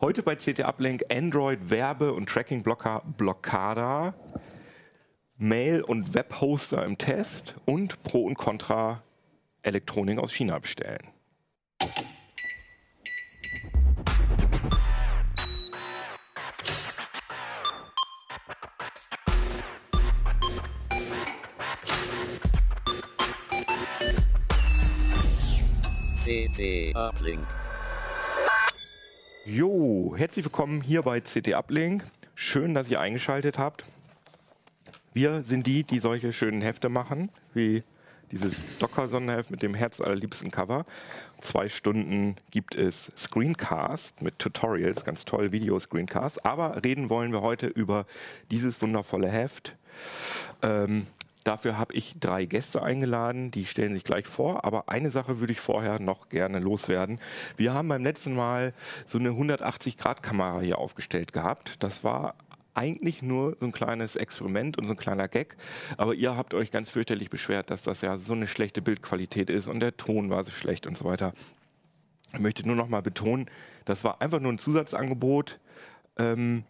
Heute bei CT Uplink Android Werbe- und Tracking-Blocker Blockada, Mail- und Webhoster im Test und Pro und Contra Elektronik aus China bestellen. CT Uplink. Jo, herzlich willkommen hier bei CT Uplink. Schön, dass ihr eingeschaltet habt. Wir sind die, die solche schönen Hefte machen, wie dieses Docker-Sonderheft mit dem herzallerliebsten Cover. Zwei Stunden gibt es Screencast mit Tutorials, ganz toll, Video-Screencast. Aber reden wollen wir heute über dieses wundervolle Heft. Ähm, Dafür habe ich drei Gäste eingeladen, die stellen sich gleich vor. Aber eine Sache würde ich vorher noch gerne loswerden. Wir haben beim letzten Mal so eine 180-Grad-Kamera hier aufgestellt gehabt. Das war eigentlich nur so ein kleines Experiment und so ein kleiner Gag. Aber ihr habt euch ganz fürchterlich beschwert, dass das ja so eine schlechte Bildqualität ist und der Ton war so schlecht und so weiter. Ich möchte nur noch mal betonen, das war einfach nur ein Zusatzangebot. Ähm,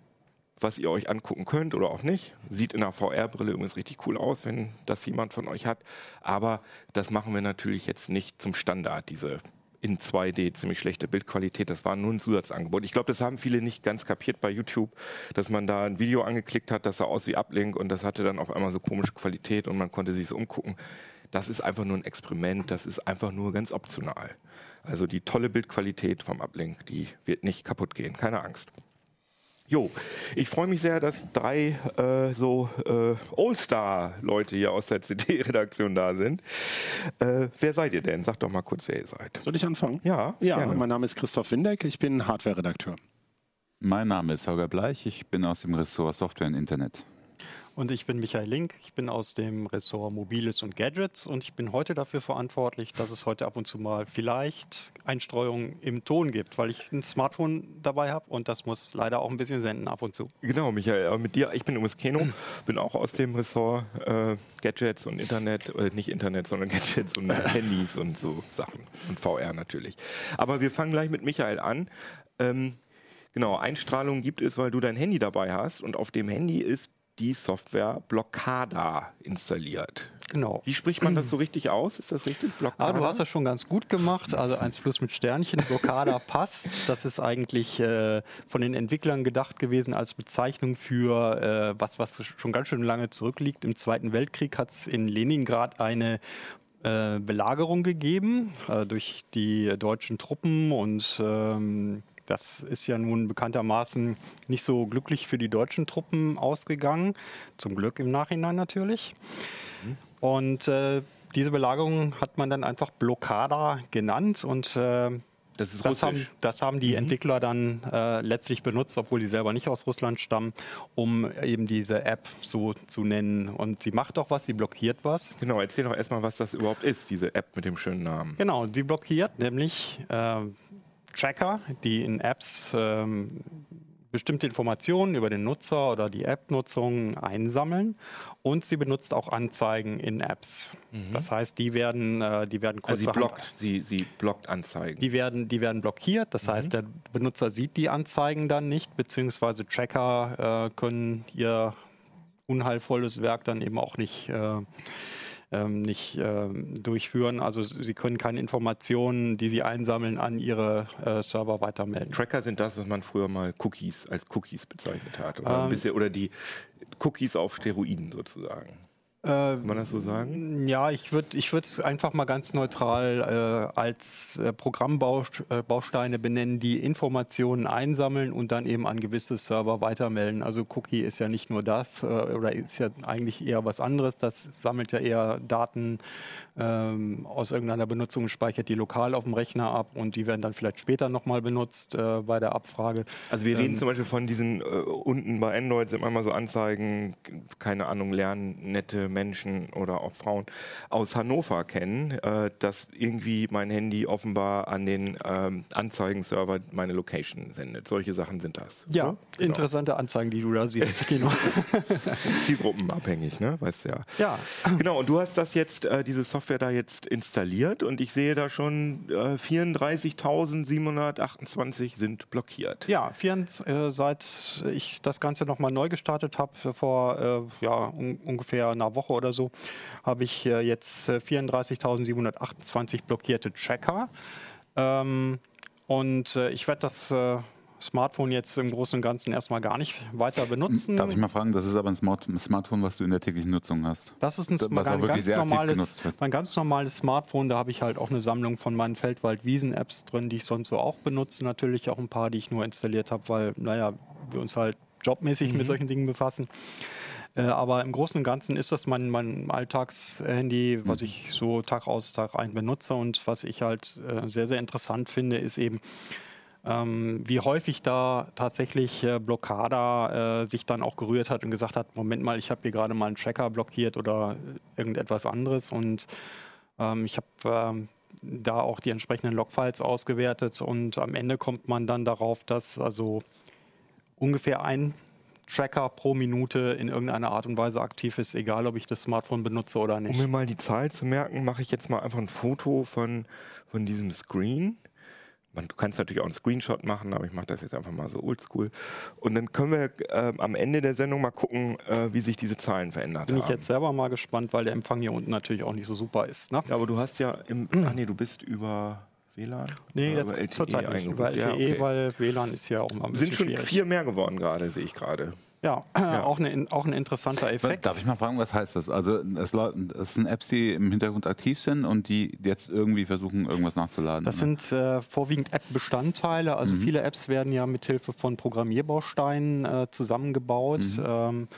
was ihr euch angucken könnt oder auch nicht. Sieht in der VR-Brille übrigens richtig cool aus, wenn das jemand von euch hat. Aber das machen wir natürlich jetzt nicht zum Standard, diese in 2D ziemlich schlechte Bildqualität. Das war nur ein Zusatzangebot. Ich glaube, das haben viele nicht ganz kapiert bei YouTube, dass man da ein Video angeklickt hat, das sah aus wie Uplink und das hatte dann auf einmal so komische Qualität und man konnte sich so umgucken. Das ist einfach nur ein Experiment, das ist einfach nur ganz optional. Also die tolle Bildqualität vom Uplink, die wird nicht kaputt gehen, keine Angst. Jo, ich freue mich sehr, dass drei äh, so äh, All-Star-Leute hier aus der CD-Redaktion da sind. Äh, wer seid ihr denn? Sagt doch mal kurz, wer ihr seid. Soll ich anfangen? Ja, Ja, gerne. mein Name ist Christoph Windeck, ich bin Hardware-Redakteur. Mein Name ist Holger Bleich, ich bin aus dem Ressort Software und Internet. Und ich bin Michael Link, ich bin aus dem Ressort Mobiles und Gadgets. Und ich bin heute dafür verantwortlich, dass es heute ab und zu mal vielleicht Einstreuungen im Ton gibt, weil ich ein Smartphone dabei habe. Und das muss leider auch ein bisschen senden ab und zu. Genau, Michael, aber mit dir, ich bin übrigens Keno, bin auch aus dem Ressort äh, Gadgets und Internet, äh, nicht Internet, sondern Gadgets und Handys und so Sachen. Und VR natürlich. Aber wir fangen gleich mit Michael an. Ähm, genau, Einstrahlung gibt es, weil du dein Handy dabei hast. Und auf dem Handy ist die Software Blockada installiert. Genau. Wie spricht man das so richtig aus? Ist das richtig? Blockada? Ah, du hast das schon ganz gut gemacht. Also 1 plus mit Sternchen, Blockada passt. Das ist eigentlich äh, von den Entwicklern gedacht gewesen als Bezeichnung für äh, was, was schon ganz schön lange zurückliegt. Im Zweiten Weltkrieg hat es in Leningrad eine äh, Belagerung gegeben äh, durch die deutschen Truppen und ähm, das ist ja nun bekanntermaßen nicht so glücklich für die deutschen Truppen ausgegangen. Zum Glück im Nachhinein natürlich. Und äh, diese Belagerung hat man dann einfach Blockada genannt und äh, Das ist das, haben, das haben die Entwickler dann äh, letztlich benutzt, obwohl die selber nicht aus Russland stammen, um eben diese App so zu nennen. Und sie macht auch was, sie blockiert was. Genau, erzähl doch erstmal, was das überhaupt ist, diese App mit dem schönen Namen. Genau, sie blockiert nämlich äh, Tracker, die in Apps ähm, bestimmte Informationen über den Nutzer oder die App-Nutzung einsammeln und sie benutzt auch Anzeigen in Apps. Das heißt, die werden, äh, die werden Also sie blockt, sie, sie blockt Anzeigen. die werden, die werden blockiert. Das heißt, der Benutzer sieht die Anzeigen dann nicht, beziehungsweise Tracker äh, können ihr unheilvolles Werk dann eben auch nicht, äh, ähm, nicht ähm, durchführen. Also sie können keine Informationen, die sie einsammeln, an ihre äh, Server weitermelden. Tracker sind das, was man früher mal Cookies als Cookies bezeichnet hat. Oder, Ähm. bisschen, oder die Cookies auf Steroiden sozusagen. Kann man das so sagen? Ja, ich würde ich es einfach mal ganz neutral äh, als äh, Programmbausteine benennen, die Informationen einsammeln und dann eben an gewisse Server weitermelden. Also Cookie ist ja nicht nur das äh, oder ist ja eigentlich eher was anderes. Das sammelt ja eher Daten ähm, aus irgendeiner Benutzung, speichert die lokal auf dem Rechner ab und die werden dann vielleicht später nochmal benutzt äh, bei der Abfrage. Also wir Ähm. reden zum Beispiel von diesen, äh, unten bei Android sind manchmal so Anzeigen, keine Ahnung, lernen nette junge Menschen oder auch Frauen aus Hannover kennen, äh, dass irgendwie mein Handy offenbar an den ähm, Anzeigenserver meine Location sendet. Solche Sachen sind das. Ja, oder? Genau. interessante Anzeigen, die du da siehst. Genau. Zielgruppenabhängig, ne? Weißt du ja. ja, Genau, und du hast das jetzt, äh, diese Software da jetzt installiert und ich sehe da schon äh, 34.728 sind blockiert. Ja, 24, äh, seit ich das Ganze nochmal neu gestartet habe, vor äh, ja, un ungefähr einer Woche oder so, habe ich äh, jetzt äh, 34.728 blockierte Checker. Ähm, und äh, ich werde das äh, Smartphone jetzt im Großen und Ganzen erstmal gar nicht weiter benutzen. Darf ich mal fragen, das ist aber ein Smart Smartphone, was du in der täglichen Nutzung hast. Das ist ein, Was ein, ganz normales, ein ganz normales Smartphone. Da habe ich halt auch eine Sammlung von meinen Feldwald-Wiesen-Apps drin, die ich sonst so auch benutze. Natürlich auch ein paar, die ich nur installiert habe, weil, naja, wir uns halt jobmäßig Mhm. mit solchen Dingen befassen. Äh, aber im Großen und Ganzen ist das mein, mein Alltagshandy, was Mhm. ich so Tag aus, Tag ein benutze. Und was ich halt äh, sehr, sehr interessant finde, ist eben, ähm, wie häufig da tatsächlich äh, Blockada äh, sich dann auch gerührt hat und gesagt hat, Moment mal, ich habe hier gerade mal einen Tracker blockiert oder äh, irgendetwas anderes und ähm, ich habe ähm, da auch die entsprechenden Logfiles ausgewertet und am Ende kommt man dann darauf, dass also ungefähr ein Tracker pro Minute in irgendeiner Art und Weise aktiv ist, egal ob ich das Smartphone benutze oder Um nicht. mir mal die Zahl zu merken, mache ich jetzt mal einfach ein Foto von, von diesem Screen. Man, du kannst natürlich auch einen Screenshot machen, aber ich mache das jetzt einfach mal so oldschool. Und dann können wir ähm, am Ende der Sendung mal gucken, äh, wie sich diese Zahlen verändert Bin haben. ich jetzt selber mal gespannt, weil der Empfang hier unten natürlich auch nicht so super ist. Ne? ja, aber du hast ja im. Ach nee, du bist über WLAN? Nee, jetzt LTE zurzeit nicht über? LTE, Ja, okay. weil WLAN ist ja auch mal ein bisschen Sind schon schwierig. vier mehr geworden gerade, sehe ich gerade. Ja, Auch, eine, auch ein interessanter Effekt. Darf ich mal fragen, was heißt das? Also es, es sind Apps, die im Hintergrund aktiv sind und die jetzt irgendwie versuchen, irgendwas nachzuladen. Das oder? sind äh, vorwiegend App-Bestandteile. Also viele Apps werden ja mithilfe von Programmierbausteinen äh, zusammengebaut. Ähm, m,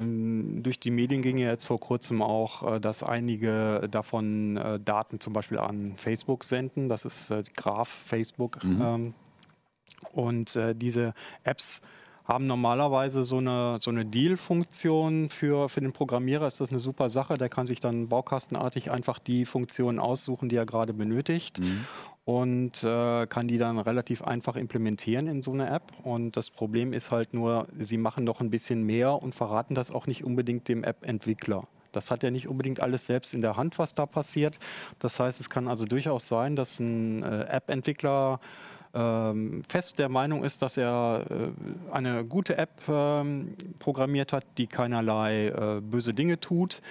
durch die Medien ging ja jetzt vor kurzem auch, äh, dass einige davon äh, Daten zum Beispiel an Facebook senden. Das ist äh, Graph Facebook. Ähm, und diese Apps haben normalerweise so eine, so eine Deal-Funktion für, für den Programmierer. Ist das eine super Sache. Der kann sich dann baukastenartig einfach die Funktionen aussuchen, die er gerade benötigt. Und äh, kann die dann relativ einfach implementieren in so eine App. Und das Problem ist halt nur, sie machen noch ein bisschen mehr und verraten das auch nicht unbedingt dem App-Entwickler. Das hat ja nicht unbedingt alles selbst in der Hand, was da passiert. Das heißt, es kann also durchaus sein, dass ein äh, App-Entwickler ähm, fest der Meinung ist, dass er äh, eine gute App ähm, programmiert hat, die keinerlei äh, böse Dinge tut.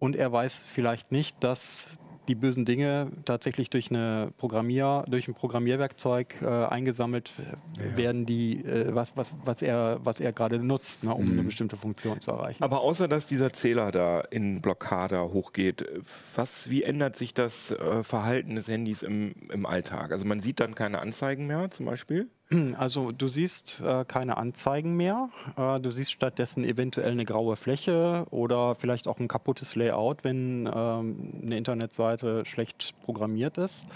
Und er weiß vielleicht nicht, dass die bösen Dinge tatsächlich durch, eine Programmier, durch ein Programmierwerkzeug äh, eingesammelt äh, werden, die, äh, was, was, was er, was er gerade nutzt, ne, um eine bestimmte Funktion zu erreichen. Aber außer dass dieser Zähler da in Blockade hochgeht, was, wie ändert sich das äh, Verhalten des Handys im, im Alltag? Also man sieht dann keine Anzeigen mehr zum Beispiel? Also du siehst äh, keine Anzeigen mehr. Äh, du siehst stattdessen eventuell eine graue Fläche oder vielleicht auch ein kaputtes Layout, wenn ähm, eine Internetseite schlecht programmiert ist.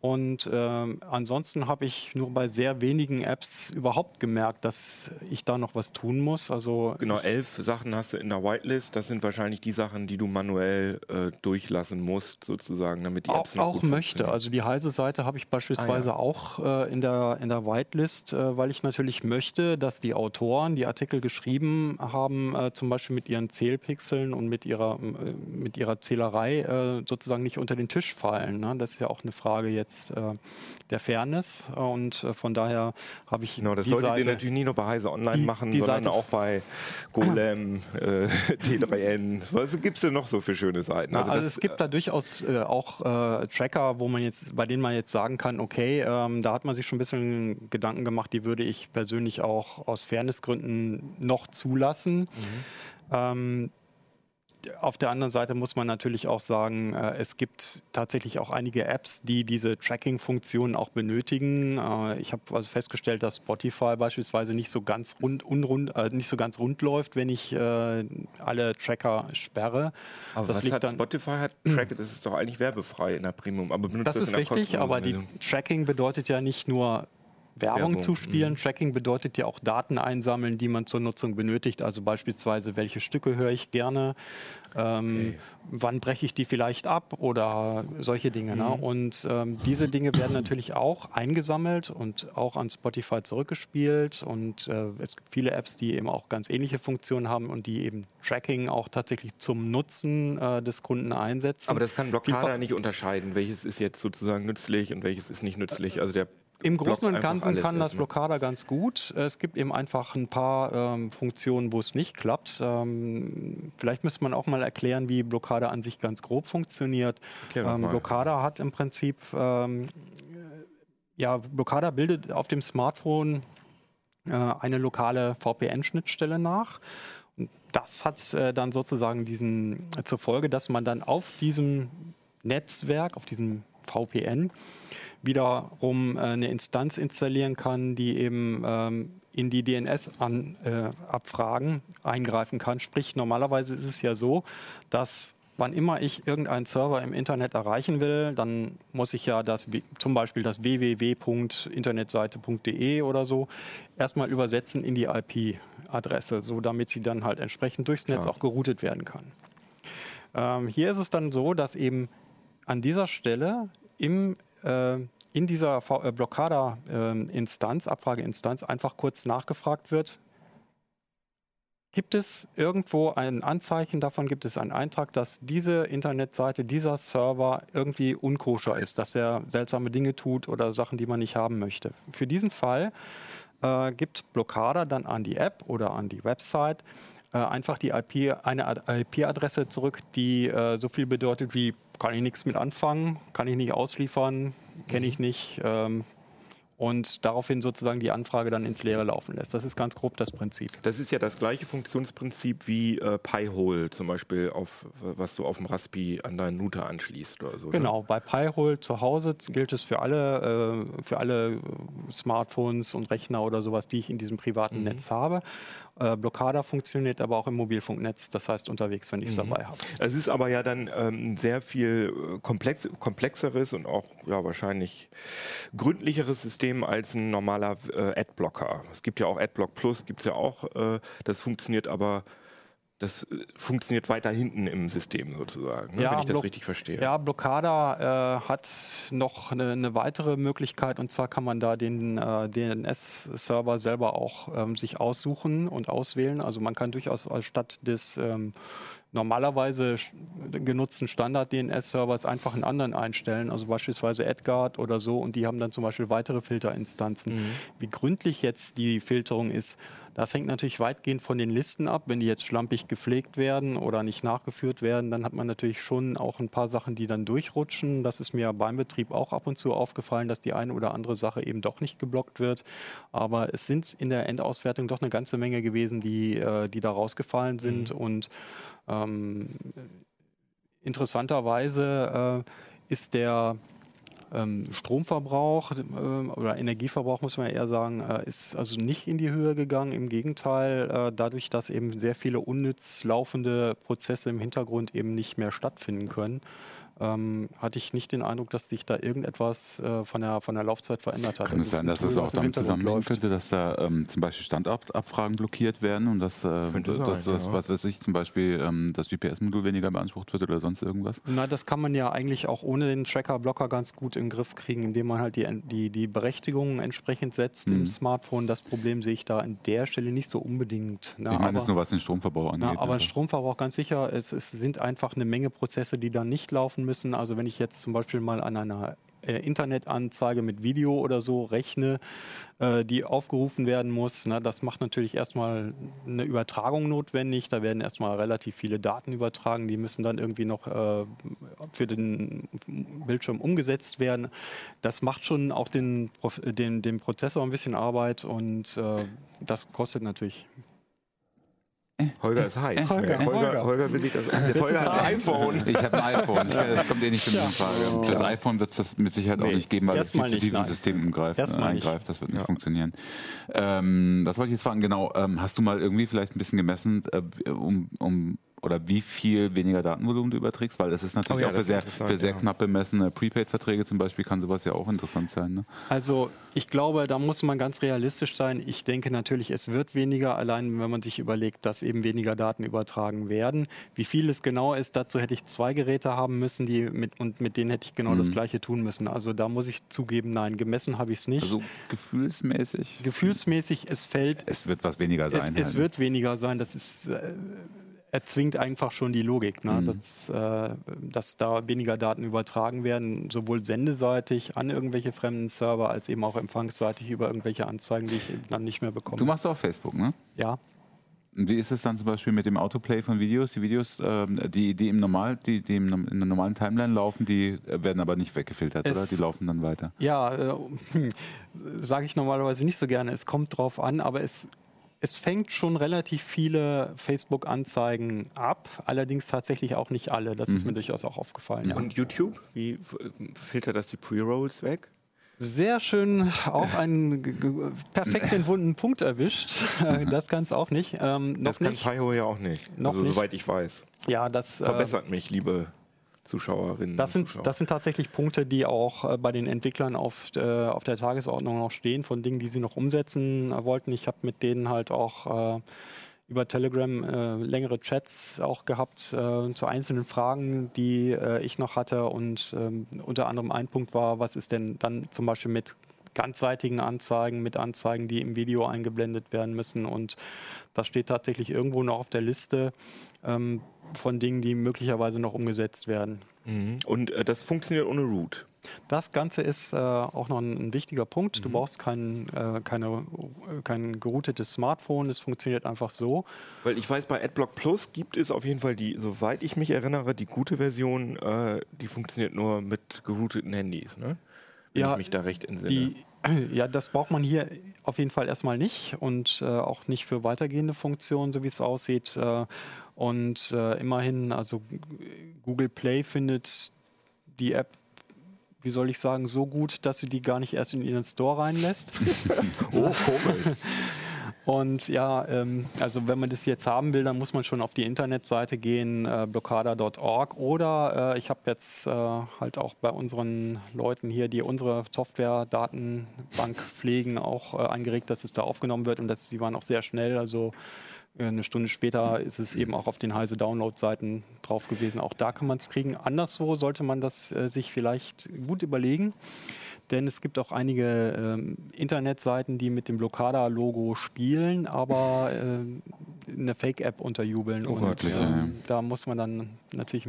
Und ähm, ansonsten habe ich nur bei sehr wenigen Apps überhaupt gemerkt, dass ich da noch was tun muss. Also Genau, elf Sachen hast du in der Whitelist. Das sind wahrscheinlich die Sachen, die du manuell äh, durchlassen musst, sozusagen, damit die Apps auch, noch auch möchte. Also die Heise-Seite habe ich beispielsweise Ah, ja. auch äh, in, der, in der Whitelist, äh, weil ich natürlich möchte, dass die Autoren, die Artikel geschrieben haben, äh, zum Beispiel mit ihren Zählpixeln und mit ihrer, äh, mit ihrer Zählerei äh, sozusagen nicht unter den Tisch fallen. Ne? Das ist ja auch eine Frage jetzt äh, der Fairness äh, und äh, von daher habe ich Genau, das die solltet Seite, ihr natürlich nicht nur bei Heise Online die- machen, die sondern Seite- auch bei Golem, äh, T3N. Was gibt es denn noch so für schöne Seiten? Na, also, das, es gibt da durchaus äh, auch äh, Tracker, wo man jetzt, bei denen man jetzt sagen kann, okay, ähm, da hat man sich schon ein bisschen Gedanken gemacht, die würde ich persönlich auch aus Fairnessgründen noch zulassen. Ähm, auf der anderen Seite muss man natürlich auch sagen, äh, es gibt tatsächlich auch einige Apps, die diese Tracking-Funktion auch benötigen. Äh, ich habe also festgestellt, dass Spotify beispielsweise nicht so ganz rund, unrund, äh, nicht so ganz rund läuft, wenn ich äh, alle Tracker sperre. aber das was liegt hat dann- Spotify hat Track, das ist doch eigentlich werbefrei in der Premium, aber benutzt Das das ist in der richtig, aber die. Tracking bedeutet ja nicht nur Werbung, Werbung, zuspielen. Tracking bedeutet ja auch Daten einsammeln, die man zur Nutzung benötigt. Also beispielsweise, welche Stücke höre ich gerne, ähm, wann breche ich die vielleicht ab oder solche Dinge. Ne? Und ähm, diese Dinge werden natürlich auch eingesammelt und auch an Spotify zurückgespielt. Und äh, es gibt viele Apps, die eben auch ganz ähnliche Funktionen haben und die eben Tracking auch tatsächlich zum Nutzen äh, des Kunden einsetzen. Aber das kann Blockada Vielfach- nicht unterscheiden, welches ist jetzt sozusagen nützlich und welches ist nicht nützlich. Also der Im Großen und Ganzen kann das erstmal. Blockada ganz gut. Es gibt eben einfach ein paar ähm, Funktionen, wo es nicht klappt. Ähm, vielleicht müsste man auch mal erklären, wie Blockada an sich ganz grob funktioniert. Ähm. Blockada hat im Prinzip, ähm, ja, Blockada bildet auf dem Smartphone äh, eine lokale VPN-Schnittstelle nach. Und das hat äh, dann sozusagen diesen äh, zur Folge, dass man dann auf diesem Netzwerk, auf diesem VPN, wiederum äh, eine Instanz installieren kann, die eben ähm, in die DNS-Abfragen eingreifen kann. Sprich, normalerweise ist es ja so, dass wann immer ich irgendeinen Server im Internet erreichen will, dann muss ich ja das, zum Beispiel das www.internetseite.de oder so erstmal übersetzen in die IP-Adresse, so damit sie dann halt entsprechend durchs Netz Ja. auch geroutet werden kann. Ähm, hier ist es dann so, dass eben an dieser Stelle im, äh, in dieser V- äh, Blockada-Instanz, Abfrageinstanz, einfach kurz nachgefragt wird, gibt es irgendwo ein Anzeichen davon, gibt es einen Eintrag, dass diese Internetseite, dieser Server irgendwie unkoscher ist, dass er seltsame Dinge tut oder Sachen, die man nicht haben möchte. Für diesen Fall äh, gibt Blockada dann an die App oder an die Website äh, einfach die IP, eine Ad- IP-Adresse zurück, die äh, so viel bedeutet wie kann ich nichts mit anfangen, kann ich nicht ausliefern, kenne ich nicht ähm, und daraufhin sozusagen die Anfrage dann ins Leere laufen lässt. Das ist ganz grob das Prinzip. Das ist ja das gleiche Funktionsprinzip wie äh, Pi-hole zum Beispiel, auf, was du auf dem Raspi an deinen Router anschließt oder so. ne? Genau, bei Pi-hole zu Hause gilt es für alle, äh, für alle Smartphones und Rechner oder sowas, die ich in diesem privaten Netz habe. Äh, Blockada funktioniert aber auch im Mobilfunknetz, das heißt unterwegs, wenn ich es dabei habe. Es ist aber ja dann ähm, sehr viel äh, komplex, komplexeres und auch ja, wahrscheinlich gründlicheres System als ein normaler äh, Adblocker. Es gibt ja auch Adblock Plus, gibt es ja auch. Äh, das funktioniert aber, das äh, funktioniert weiter hinten im System sozusagen, ne, wenn ich das richtig verstehe. Ja, Blockada äh, hat noch eine, eine weitere Möglichkeit und zwar kann man da den äh, DNS-Server selber auch ähm, sich aussuchen und auswählen. Also man kann durchaus statt des ähm, normalerweise genutzten Standard-DNS-Servers einfach einen anderen einstellen, also beispielsweise AdGuard oder so und die haben dann zum Beispiel weitere Filterinstanzen. Wie gründlich jetzt die Filterung ist, das hängt natürlich weitgehend von den Listen ab. Wenn die jetzt schlampig gepflegt werden oder nicht nachgeführt werden, dann hat man natürlich schon auch ein paar Sachen, die dann durchrutschen. Das ist mir beim Betrieb auch ab und zu aufgefallen, dass die eine oder andere Sache eben doch nicht geblockt wird. Aber es sind in der Endauswertung doch eine ganze Menge gewesen, die, äh, die da rausgefallen sind. Und ähm, interessanterweise äh, ist der Stromverbrauch äh, oder Energieverbrauch, muss man eher sagen, äh, ist also nicht in die Höhe gegangen. Im Gegenteil, äh, dadurch, dass eben sehr viele unnütz laufende Prozesse im Hintergrund eben nicht mehr stattfinden können, ähm, hatte ich nicht den Eindruck, dass sich da irgendetwas äh, von, der, von der Laufzeit verändert hat. Kann Das es ist sein, ein dass Tool, es auch damit zusammenhängen könnte, dass da ähm, zum Beispiel Standortabfragen blockiert werden und dass, äh, Könnte sein, dass das, ja. was weiß ich, zum Beispiel ähm, das GPS-Modul weniger beansprucht wird oder sonst irgendwas? Na, das kann man ja eigentlich auch ohne den Tracker-Blocker ganz gut in den Griff kriegen, indem man halt die, die, die Berechtigungen entsprechend setzt im Smartphone. Das Problem sehe ich da an der Stelle nicht so unbedingt. Na, ich meine aber- jetzt nur, was den Stromverbrauch angeht. Na, aber Also. Stromverbrauch ganz sicher, es, es sind einfach eine Menge Prozesse, die dann nicht laufen müssen. Also wenn ich jetzt zum Beispiel mal an einer äh, Internetanzeige mit Video oder so rechne, äh, die aufgerufen werden muss, ne, das macht natürlich erstmal eine Übertragung notwendig. Da werden erstmal relativ viele Daten übertragen, die müssen dann irgendwie noch äh, für den Bildschirm umgesetzt werden. Das macht schon auch den, den, dem Prozessor ein bisschen Arbeit und das kostet natürlich Holger ist heiß. Holger, Holger, Holger. Holger will sich das. Der Holger hat ein iPhone. Ich habe ein iPhone. Ich, das kommt eh nicht in die Frage. Das iPhone wird es das mit Sicherheit auch Nee, nicht geben, weil es viel zu tief ins nein. System umgreift, nicht. eingreift. Das wird nicht funktionieren. Ähm, das wollte ich jetzt fragen. Genau. Ähm, hast du mal irgendwie vielleicht ein bisschen gemessen, äh, um, um oder wie viel weniger Datenvolumen du überträgst, weil das ist natürlich Oh ja, auch für sehr, für sehr ja. knapp bemessene Prepaid-Verträge zum Beispiel kann sowas ja auch interessant sein. Ne? Also ich glaube, da muss man ganz realistisch sein. Ich denke natürlich, es wird weniger, allein wenn man sich überlegt, dass eben weniger Daten übertragen werden. Wie viel es genau ist, dazu hätte ich zwei Geräte haben müssen, die mit, und mit denen hätte ich genau Mhm. das gleiche tun müssen. Also da muss ich zugeben, nein, gemessen habe ich es nicht. Also gefühlsmäßig, Gefühlsmäßig, es fällt, es wird was weniger sein. es, es halt. wird weniger sein. Das ist, äh, erzwingt einfach schon die Logik, ne? Mhm. dass, äh, dass da weniger Daten übertragen werden, sowohl sendeseitig an irgendwelche fremden Server, als eben auch empfangsseitig über irgendwelche Anzeigen, die ich dann nicht mehr bekomme. Du machst auch Facebook, ne? ja. Wie ist es dann zum Beispiel mit dem Autoplay von Videos? Die Videos, ähm, die, die, im Normal, die, die im, in der normalen Timeline laufen, die äh, werden aber nicht weggefiltert, Es- oder? Die laufen dann weiter. Ja, äh, sage ich normalerweise nicht so gerne. Es kommt drauf an, aber es, es fängt schon relativ viele Facebook-Anzeigen ab, allerdings tatsächlich auch nicht alle. Das ist mir durchaus auch aufgefallen. Ja. Und YouTube, wie f- filtert das die Pre-Rolls weg? Sehr schön, auch einen perfekt den wunden Punkt erwischt. Äh, Das kann es auch nicht. Ähm, noch Das kann. Pyho ja auch nicht. Noch also, nicht. soweit ich weiß. Ja, das, äh, Verbessert mich, liebe Zuschauerinnen. das, sind, Zuschauer. das sind tatsächlich Punkte, die auch äh, bei den Entwicklern auf, äh, auf der Tagesordnung noch stehen, von Dingen, die sie noch umsetzen äh, wollten. Ich habe mit denen halt auch äh, über Telegram äh, längere Chats auch gehabt äh, zu einzelnen Fragen, die ich noch hatte. Und ähm, unter anderem ein Punkt war, was ist denn dann zum Beispiel mit ganzseitigen Anzeigen, mit Anzeigen, die im Video eingeblendet werden müssen. Und das steht tatsächlich irgendwo noch auf der Liste ähm, von Dingen, die möglicherweise noch umgesetzt werden. Mhm. Und äh, das funktioniert ohne Root. Das Ganze ist äh, auch noch ein, ein wichtiger Punkt. Mhm. Du brauchst kein, äh, keine, äh, kein geroutetes Smartphone. Es funktioniert einfach so. Weil ich weiß, bei AdBlock Plus gibt es auf jeden Fall die, soweit ich mich erinnere, die gute Version, äh, die funktioniert nur mit gerouteten Handys, ne? Wenn Ja, ich mich da recht entsinne. Die, ja, das braucht man hier auf jeden Fall erstmal nicht und äh, auch nicht für weitergehende Funktionen, so wie es aussieht. Und äh, immerhin, also Google Play findet die App, wie soll ich sagen, so gut, dass sie die gar nicht erst in ihren Store reinlässt. oh, komisch. Und ja, ähm, also wenn man das jetzt haben will, dann muss man schon auf die Internetseite gehen, äh, blockada.org. Oder äh, ich habe jetzt äh, halt auch bei unseren Leuten hier, die unsere Software-Datenbank pflegen, auch äh, angeregt, dass es da aufgenommen wird. Und das, die waren auch sehr schnell. Also eine Stunde später ist es eben auch auf den Heise Download-Seiten drauf gewesen. Auch da kann man es kriegen. Anderswo sollte man das äh, sich vielleicht gut überlegen. Denn es gibt auch einige ähm, Internetseiten, die mit dem Blockada-Logo spielen, aber äh, eine Fake-App unterjubeln. Und Wortlich, ähm, ja. da muss man dann natürlich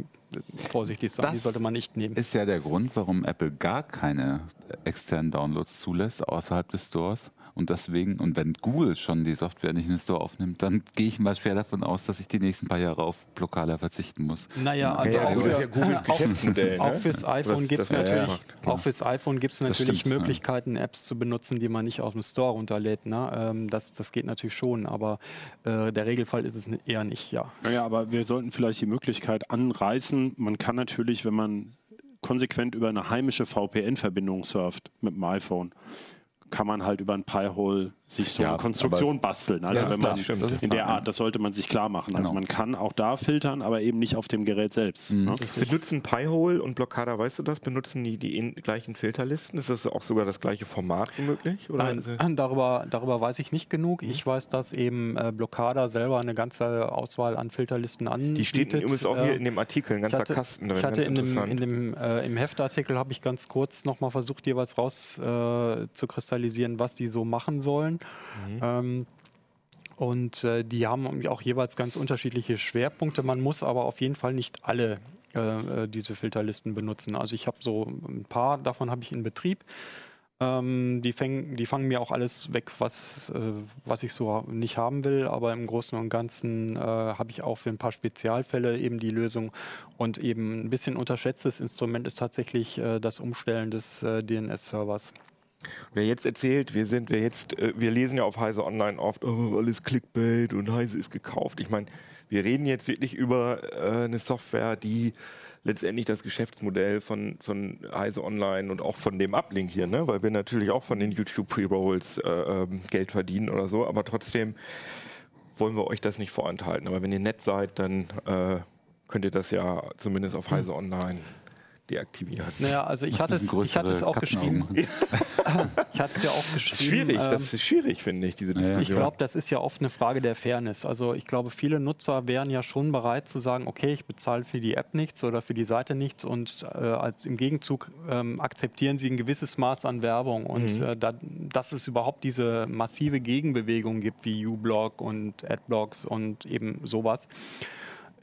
vorsichtig sein. Die Das sollte man nicht nehmen. Ist ja der Grund, warum Apple gar keine externen Downloads zulässt außerhalb des Stores. Und deswegen, und wenn Google schon die Software nicht in den Store aufnimmt, dann gehe ich mal schwer davon aus, dass ich die nächsten paar Jahre auf Blockada verzichten muss. Naja, also Ja, auch, das ist ja auch, Geschäftsmodell. Ne? auch fürs iPhone gibt es natürlich, macht. auch fürs iPhone gibt's natürlich stimmt, ja. Möglichkeiten, Apps zu benutzen, die man nicht aus dem Store runterlädt. Ne? Ähm, das, das geht natürlich schon, aber äh, der Regelfall ist es eher nicht, ja. Naja, aber wir sollten vielleicht die Möglichkeit anreißen. Man kann natürlich, wenn man konsequent über eine heimische VPN-Verbindung surft mit dem iPhone, kann man halt über ein Pi-Hole sich so Ja, eine Konstruktion basteln. Also Ja, wenn man stimmt, in der Art, das sollte man sich klar machen. Also Genau. man kann auch da filtern, aber eben nicht auf dem Gerät selbst. Mhm. Ne? Benutzen Pi-Hole und Blockada, weißt du das? Benutzen die die in- gleichen Filterlisten? Ist das auch sogar das gleiche Format womöglich? Oder Nein, äh, darüber, darüber weiß ich nicht genug. Mhm. Ich weiß, dass eben äh, Blockada selber eine ganze Auswahl an Filterlisten anbietet. die steht übrigens auch hier Äh, in dem Artikel, ein ganzer hatte, Kasten drin. ich hatte in dem, in dem, äh, im Heftartikel habe ich ganz kurz nochmal versucht, jeweils raus äh, zu kristallisieren, was die so machen sollen. Mhm. Ähm, und äh, die haben auch jeweils ganz unterschiedliche Schwerpunkte. Man muss aber auf jeden Fall nicht alle äh, äh, diese Filterlisten benutzen. Also ich habe so ein paar davon habe ich in Betrieb. Ähm, die, fäng, die fangen mir auch alles weg, was, äh, was ich so nicht haben will. Aber im Großen und Ganzen äh, habe ich auch für ein paar Spezialfälle eben die Lösung. Und eben ein bisschen unterschätztes Instrument ist tatsächlich äh, das Umstellen des äh, DNS-Servers. Wer jetzt erzählt, wir sind, wer jetzt, äh, wir lesen ja auf Heise Online oft, oh, alles Clickbait und Heise ist gekauft. Ich meine, wir reden jetzt wirklich über äh, eine Software, die letztendlich das Geschäftsmodell von, von Heise Online und auch von dem Uplink hier, ne? weil wir natürlich auch von den YouTube Pre-Rolls äh, ähm, Geld verdienen oder so, aber trotzdem, wollen wir euch das nicht vorenthalten. Aber wenn ihr nett seid, dann äh, könnt ihr das ja zumindest auf Heise Online deaktivieren. Naja, also ich hatte es, ich hatte es auch geschrieben. Ich hatte es ja auch Das ist geschrieben. schwierig, ähm, das ist schwierig, finde ich, diese Diskussion. Ich glaube, das ist ja oft eine Frage der Fairness. Also ich glaube, viele Nutzer wären ja schon bereit zu sagen, okay, ich bezahle für die App nichts oder für die Seite nichts und äh, als im Gegenzug ähm, akzeptieren sie ein gewisses Maß an Werbung. Und Mhm. äh, da, dass es überhaupt diese massive Gegenbewegung gibt wie uBlock und Adblocks und eben sowas,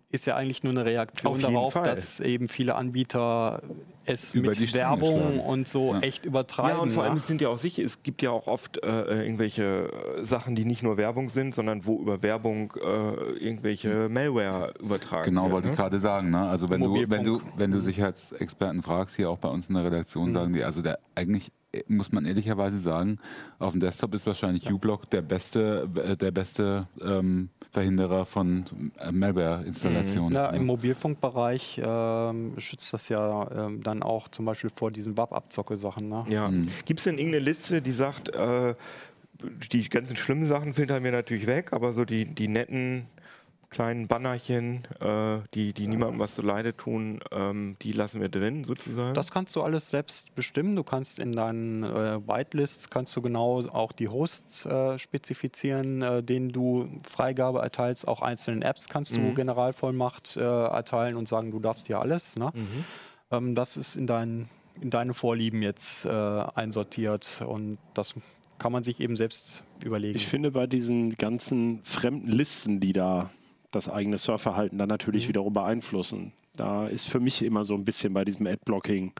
ist ja eigentlich nur eine Reaktion Auf darauf, Fall. dass eben viele Anbieter es Über die mit Werbung schlagen. und so Ja. echt übertreiben. Ja, und vor allem sind ja auch sicher, es gibt ja auch oft äh, irgendwelche äh, Sachen, die nicht nur Werbung sind, sondern wo über Werbung äh, irgendwelche Malware übertragen Genau, wird. wollte ich ne? gerade sagen. Ne? Also wenn du, wenn du, wenn du Sicherheitsexperten fragst, hier auch bei uns in der Redaktion, sagen die, also der eigentlich muss man ehrlicherweise sagen, auf dem Desktop ist wahrscheinlich uBlock der beste, äh, der beste ähm, Verhinderer von äh, Malware-Installationen. Ja, ne? im Mobilfunkbereich ähm, schützt das ja ähm, dann auch zum Beispiel vor diesen WAP-Abzocke-Sachen. Ne? Ja. Mhm. Gibt es denn irgendeine Liste, die sagt, äh, die ganzen schlimmen Sachen filtern wir natürlich weg, aber so die, die netten kleinen Bannerchen, äh, die, die niemandem was zu Leide tun, ähm, die lassen wir drin sozusagen? Das kannst du alles selbst bestimmen. Du kannst in deinen äh, Whitelists kannst du genau auch die Hosts äh, spezifizieren, äh, denen du Freigabe erteilst. Auch einzelnen Apps kannst du Mhm. Generalvollmacht äh, erteilen und sagen, du darfst hier alles. Ne? Mhm. Ähm, das ist in, dein, in deine Vorlieben jetzt äh, einsortiert und das kann man sich eben selbst überlegen. Ich finde bei diesen ganzen fremden Listen, die da das eigene Surfverhalten dann natürlich wiederum beeinflussen, da ist für mich immer so ein bisschen bei diesem Adblocking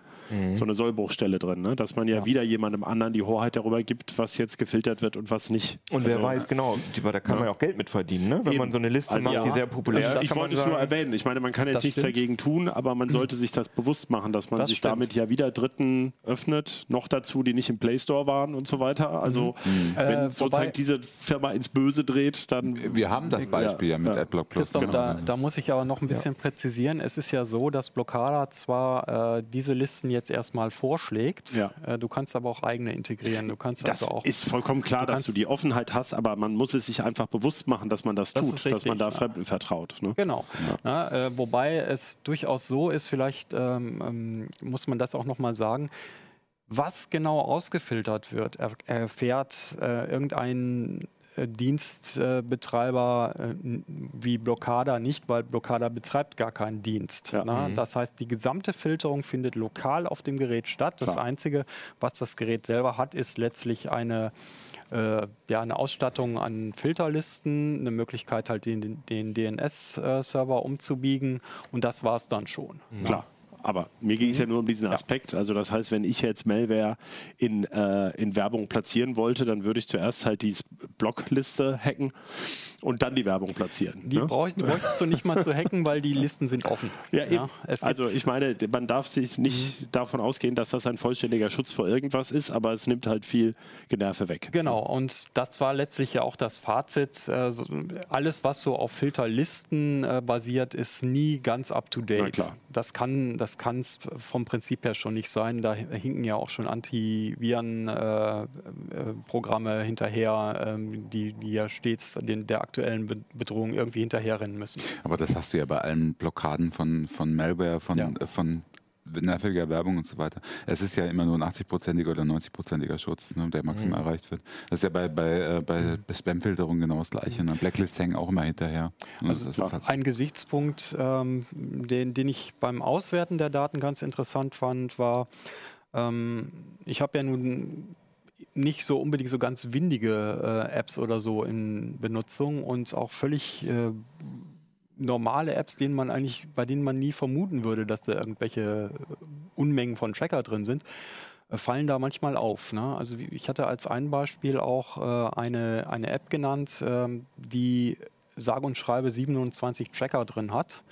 so eine Sollbruchstelle drin, ne? dass man ja, wieder jemandem anderen die Hoheit darüber gibt, was jetzt gefiltert wird und was nicht. Und wer Also, weiß, genau, da kann man ja auch Geld mit verdienen, ne? wenn Eben. man so eine Liste Also macht, ja. die sehr populär Also ist. ich wollte es nur erwähnen. Ich meine, man kann jetzt Das nichts stimmt. dagegen tun, aber man sollte sich das bewusst machen, dass man Das sich stimmt. damit ja wieder Dritten öffnet, noch dazu, die nicht im Play Store waren und so weiter. Also wenn Äh, sozusagen wobei- diese Firma ins Böse dreht, dann Wir haben das Beispiel ja, mit ja. Adblock Plus. Christoph, genau da, da muss ich aber noch ein bisschen präzisieren. Es ist ja so, dass Blockada zwar äh, diese Listen jetzt erstmal vorschlägt, Ja. äh, du kannst aber auch eigene integrieren. Du kannst Das also auch. ist vollkommen klar, Du dass du die Offenheit hast, aber man muss es sich einfach bewusst machen, dass man das, Das tut, ist dass man richtig, da ja. Fremden vertraut. Ne? Genau. Na, äh, wobei es durchaus so ist, vielleicht ähm, ähm, muss man das auch nochmal sagen, was genau ausgefiltert wird, er, erfährt äh, irgendein Dienstbetreiber äh, wie Blockada nicht, weil Blockada betreibt gar keinen Dienst. Ja. Na? Das heißt, die gesamte Filterung findet lokal auf dem Gerät statt. Das Klar. Einzige, was das Gerät selber hat, ist letztlich eine äh, ja, eine Ausstattung an Filterlisten, eine Möglichkeit halt den, den DNS-Server umzubiegen und das war es dann schon. Klar. Aber mir ging es ja nur um diesen Aspekt. Also das heißt, wenn ich jetzt Malware in, äh, in Werbung platzieren wollte, dann würde ich zuerst halt die Blockliste hacken und dann die Werbung platzieren. Die ne? bräuch, bräuchtest du nicht mal zu hacken, weil die Listen sind offen. Ja, es also ich meine, man darf sich nicht davon ausgehen, dass das ein vollständiger Schutz vor irgendwas ist, aber es nimmt halt viel Generve weg. Genau, und das war letztlich ja auch das Fazit. Äh, so- alles, was so auf Filterlisten äh, basiert, ist nie ganz up to Na date. Das kann kann's vom Prinzip her schon nicht sein. Da hinken ja auch schon Antiviren-Programme äh, Programme hinterher, ähm, die, die ja stets den, der aktuellen Be Bedrohung irgendwie hinterherrennen müssen. Aber das hast du ja bei allen Blockaden von, von Malware, von, Ja. äh, von nerviger Werbung und so weiter. Es ist ja immer nur ein 80-prozentiger oder 90-prozentiger Schutz, ne, der maximal erreicht wird. Das ist ja bei, bei, äh, bei Spam-Filterung genau das Gleiche. Ne? Blacklists hängen auch immer hinterher. Und Also halt- ein Gesichtspunkt, ähm, den, den ich beim Auswerten der Daten ganz interessant fand, war, ähm, ich habe ja nun nicht so unbedingt so ganz windige äh, Apps oder so in Benutzung und auch völlig äh, normale Apps, denen man eigentlich, bei denen man nie vermuten würde, dass da irgendwelche äh, Unmengen von Tracker drin sind, äh, fallen da manchmal auf. Ne? Also ich hatte als ein Beispiel auch äh, eine, eine App genannt, ähm, die sage und schreibe 27 Tracker drin hat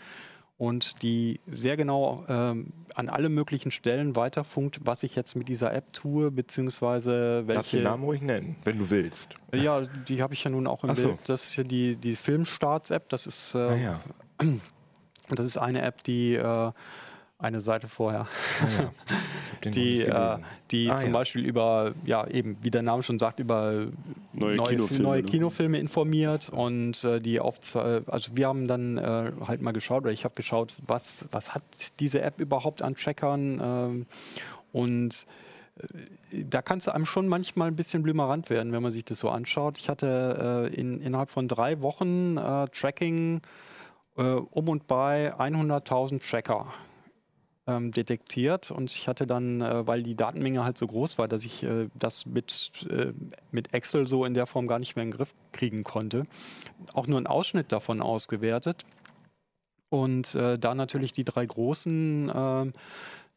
und die sehr genau ähm, an alle möglichen Stellen weiterfunkt, was ich jetzt mit dieser App tue, beziehungsweise welche. den Namen ruhig nennen, wenn du willst. Ja, die habe ich ja nun auch im Ach so. Bild. Das ist hier die, die Filmstarts-App. Das ist, äh, Ah, ja. das ist eine App, die äh, eine Seite vorher. ja. Den die, äh, die Ah, zum ja. Beispiel über, ja eben, wie der Name schon sagt, über Neue Kinofilme, neue ne? Kinofilme informiert und äh, die auf, also wir haben dann äh, halt mal geschaut, oder ich habe geschaut, was, was hat diese App überhaupt an Trackern ähm, und äh, da kann es einem schon manchmal ein bisschen blümerant werden, wenn man sich das so anschaut. Ich hatte äh, in, innerhalb von drei Wochen äh, Tracking äh, um und bei 100.000 Tracker ähm, detektiert. Und ich hatte dann, äh, weil die Datenmenge halt so groß war, dass ich äh, das mit, äh, mit Excel so in der Form gar nicht mehr in den Griff kriegen konnte, auch nur einen Ausschnitt davon ausgewertet. Und äh, da natürlich die drei großen ähm,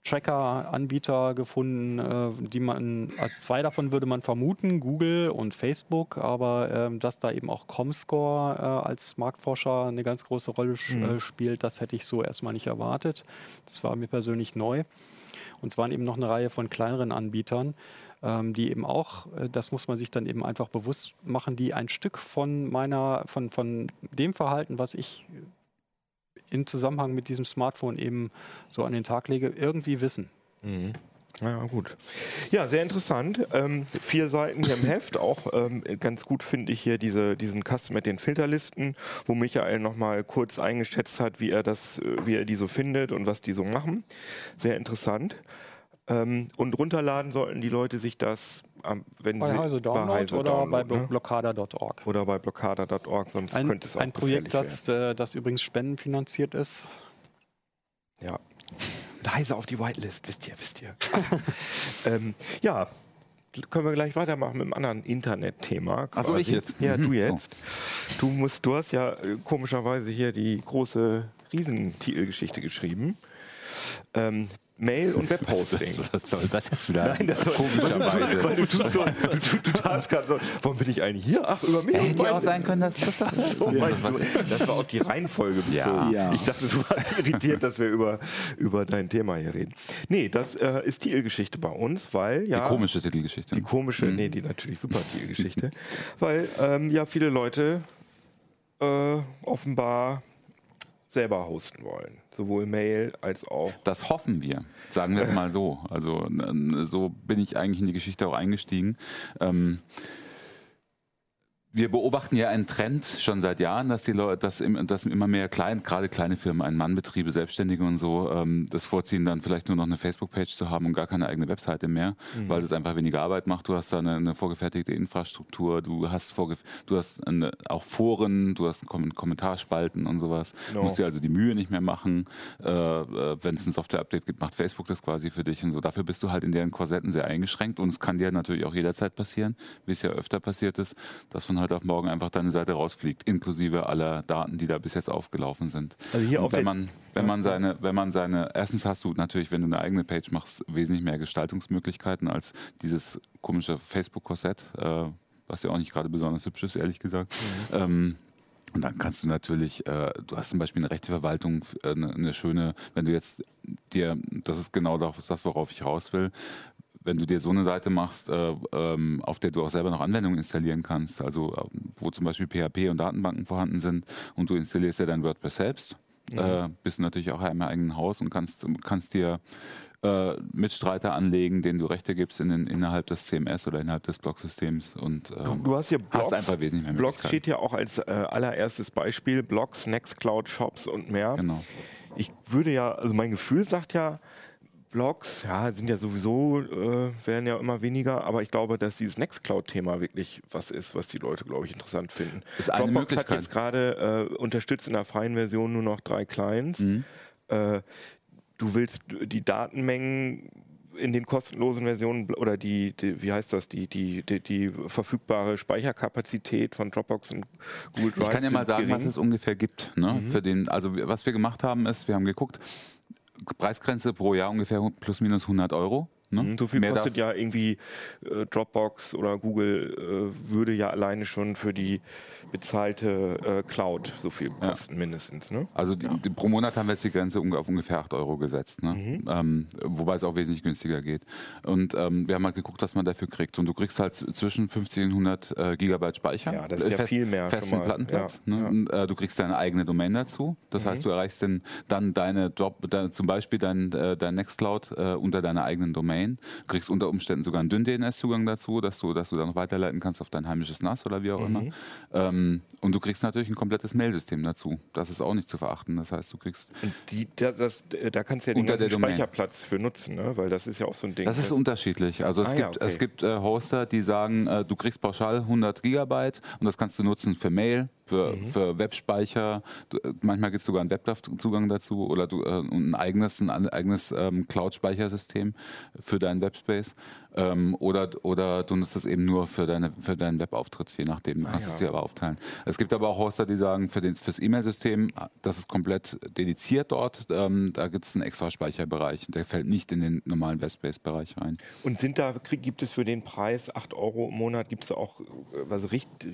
Tracker-Anbieter gefunden, äh, die man, also zwei davon würde man vermuten, Google und Facebook, aber ähm, dass da eben auch Comscore äh, als Marktforscher eine ganz große Rolle Mhm. äh, spielt, das hätte ich so erstmal nicht erwartet. Das war mir persönlich neu. Und es waren eben noch eine Reihe von kleineren Anbietern, ähm, die eben auch, das muss man sich dann eben einfach bewusst machen, die ein Stück von meiner, von, von dem Verhalten, was ich im Zusammenhang mit diesem Smartphone eben so an den Tag lege, irgendwie wissen. Mhm. Ja, gut. Ja, sehr interessant. Ähm, vier Seiten hier im Heft. Auch ähm, ganz gut finde ich hier diese, diesen Kasten mit den Filterlisten, wo Michael nochmal kurz eingeschätzt hat, wie er, das, äh, wie er die so findet und was die so machen. Sehr interessant. Ähm, und runterladen sollten die Leute sich das, ähm, wenn Bei sie Heise Download Heise oder bei Download, ne? blockada.org. oder bei blockada.org, sonst Ein, könnte es auch ein Projekt, das, äh, das übrigens spendenfinanziert ist. Ja. Leise auf die Whitelist, wisst ihr, wisst ihr. ähm, ja, können wir gleich weitermachen mit einem anderen Internetthema. Ach so, ich jetzt? Ja, Mhm. du jetzt. Du musst, du hast ja äh, komischerweise hier die große Riesentitelgeschichte geschrieben. Ähm, Mail und Webhosting. Was soll das jetzt wieder? Nein, das soll komischerweise. Weil du tust so, du, du, du tatst gerade so, warum bin ich eigentlich hier? Ach, über mich. Hätte ja auch sein können, dass Christoph das so meinst du, das war auf die Reihenfolge bezogen. Ja. Ja. Ich dachte, du warst irritiert, dass wir über, über dein Thema hier reden. Nee, das äh, ist Titelgeschichte bei uns, weil ja. Die komische Titelgeschichte. Die komische, nee, die natürlich super Titelgeschichte. weil ähm, ja viele Leute äh, offenbar selber hosten wollen. Sowohl Mail als auch. Das hoffen wir, sagen wir es mal so. Also so bin ich eigentlich in die Geschichte auch eingestiegen. Ähm, wir beobachten ja einen Trend schon seit Jahren, dass die Leute, dass, im, dass immer mehr klein, gerade kleine Firmen, Ein-Mann-Betriebe, Selbstständige und so, ähm, das vorziehen, dann vielleicht nur noch eine Facebook-Page zu haben und gar keine eigene Webseite mehr, weil das einfach weniger Arbeit macht. Du hast da eine, eine vorgefertigte Infrastruktur, du hast, du hast eine, auch Foren, du hast Kom Kommentarspalten und sowas. Genau. Du musst dir also die Mühe nicht mehr machen. Äh, äh, Wenn es ein Software-Update gibt, macht Facebook das quasi für dich und so. Dafür bist du halt in deren Korsetten sehr eingeschränkt und es kann dir natürlich auch jederzeit passieren, wie es ja öfter passiert ist, dass von heute auf morgen einfach deine Seite rausfliegt, inklusive aller Daten, die da bis jetzt aufgelaufen sind. Also hier und auf wenn man, wenn man seine, wenn man seine, erstens hast du natürlich, wenn du eine eigene Page machst, wesentlich mehr Gestaltungsmöglichkeiten als dieses komische Facebook-Korsett, äh, was ja auch nicht gerade besonders hübsch ist, ehrlich gesagt. Ähm, und dann kannst du natürlich, äh, du hast zum Beispiel eine Rechteverwaltung, äh, eine, eine schöne, wenn du jetzt dir, das ist genau das, worauf ich raus will, wenn du dir so eine Seite machst, äh, ähm, auf der du auch selber noch Anwendungen installieren kannst, also äh, wo zum Beispiel PHP und Datenbanken vorhanden sind und du installierst ja dein WordPress selbst, äh, bist du natürlich auch im eigenen Haus und kannst, kannst dir Mitstreiter anlegen, denen du Rechte gibst in innerhalb des CMS oder innerhalb des Blogsystems und ähm, Du hast hier Blogs. hast einfach wesentlich mehr Blogs steht ja auch als allererstes Beispiel. Blogs, Nextcloud, Shops und mehr. Genau. Ich würde ja, also mein Gefühl sagt ja, Blogs, ja, sind ja sowieso, äh, werden ja immer weniger, aber ich glaube, dass dieses Nextcloud-Thema wirklich was ist, was die Leute, glaube ich, interessant finden. Ist eine Dropbox hat jetzt gerade äh, unterstützt in der freien Version nur noch drei Clients. Mhm. Äh, du willst die Datenmengen in den kostenlosen Versionen oder die, die wie heißt das, die, die, die, die verfügbare Speicherkapazität von Dropbox und Google Drive Ich kann ja mal sagen, was gering. es ungefähr gibt. Ne? Für den, also was wir gemacht haben, ist, wir haben geguckt, Preisgrenze pro Jahr ungefähr plus minus 100 Euro. Ne? Mhm, So viel Mehr kostet ja irgendwie äh, Dropbox oder Google äh, würde ja alleine schon für die bezahlte äh, Cloud so viel kosten, mindestens. Ne? Also die, die, pro Monat haben wir jetzt die Grenze auf ungefähr 8 Euro gesetzt, ne? Mhm. ähm, wobei es auch wesentlich günstiger geht. Und ähm, wir haben halt geguckt, was man dafür kriegt. Und du kriegst halt zwischen 50 und 100 äh, Gigabyte Speicher. Ja, das ist ja viel mehr Festen. Plattenplatz. Ja, ne? ja. Mhm. Und, äh, du kriegst deine eigene Domain dazu. Das heißt, du erreichst dann, dann deine Drop, da, zum Beispiel dein, äh, dein Nextcloud äh, unter deiner eigenen Domain. Du kriegst unter Umständen sogar einen Dünn-DNS-Zugang dazu, dass du, dass du dann noch weiterleiten kannst auf dein heimisches NAS oder wie auch immer. Mhm. Ähm, und du kriegst natürlich ein komplettes Mailsystem dazu. Das ist auch nicht zu verachten. Das heißt, du kriegst Und die, da, das, da kannst du ja den Unter der ganzen Domain. Speicherplatz für nutzen, ne? weil das ist ja auch so ein Ding. Das ist unterschiedlich. Also es Ah, ja, gibt, okay. es gibt äh, Hoster, die sagen, äh, du kriegst pauschal 100 Gigabyte und das kannst du nutzen für Mail, für, Mhm. für Webspeicher. Du, äh, manchmal gibt es sogar einen Webzugang dazu oder du, äh, ein eigenes, ein eigenes ähm, Cloud-Speichersystem für deinen Webspace. Ähm, oder, oder du nutzt es eben nur für, deine, für deinen Webauftritt, je nachdem. Du kannst Ah, ja. es dir aber aufteilen. Es gibt aber auch Hoster, die sagen, für den, fürs E-Mail-System, das ist komplett dediziert dort. Ähm, da gibt es einen extra Speicherbereich. Der fällt nicht in den normalen Webspace-Bereich rein. Und sind da, gibt es für den Preis 8 Euro im Monat, gibt es da auch, äh, was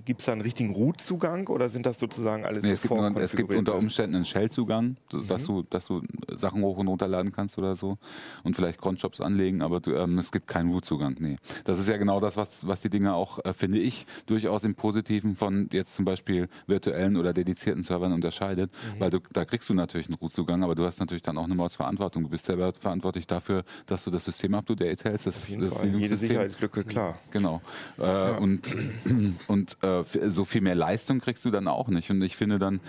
gibt es da einen richtigen Root-Zugang oder sind das sozusagen alles Nee, es, gibt nur, es gibt unter Umständen einen Shell-Zugang, dass, dass, Mhm. du, dass du Sachen hoch und runterladen kannst oder so und vielleicht Cronjobs anlegen, aber du, ähm, es gibt keinen Root-Zugang. Nee. Das ist ja genau das, was, was die Dinge auch, äh, finde ich, durchaus im Positiven von jetzt zum Beispiel virtuellen oder dedizierten Servern unterscheidet, Mhm. weil du, da kriegst du natürlich einen Root-Zugang, aber du hast natürlich dann auch eine Mordsverantwortung. Du bist selber verantwortlich dafür, dass du das System up-to-date hältst, das, jeden das. Jede. Sicherheitslücke, klar. Genau. Äh, Und, und äh, so viel mehr Leistung kriegst du dann auch nicht. Und ich finde dann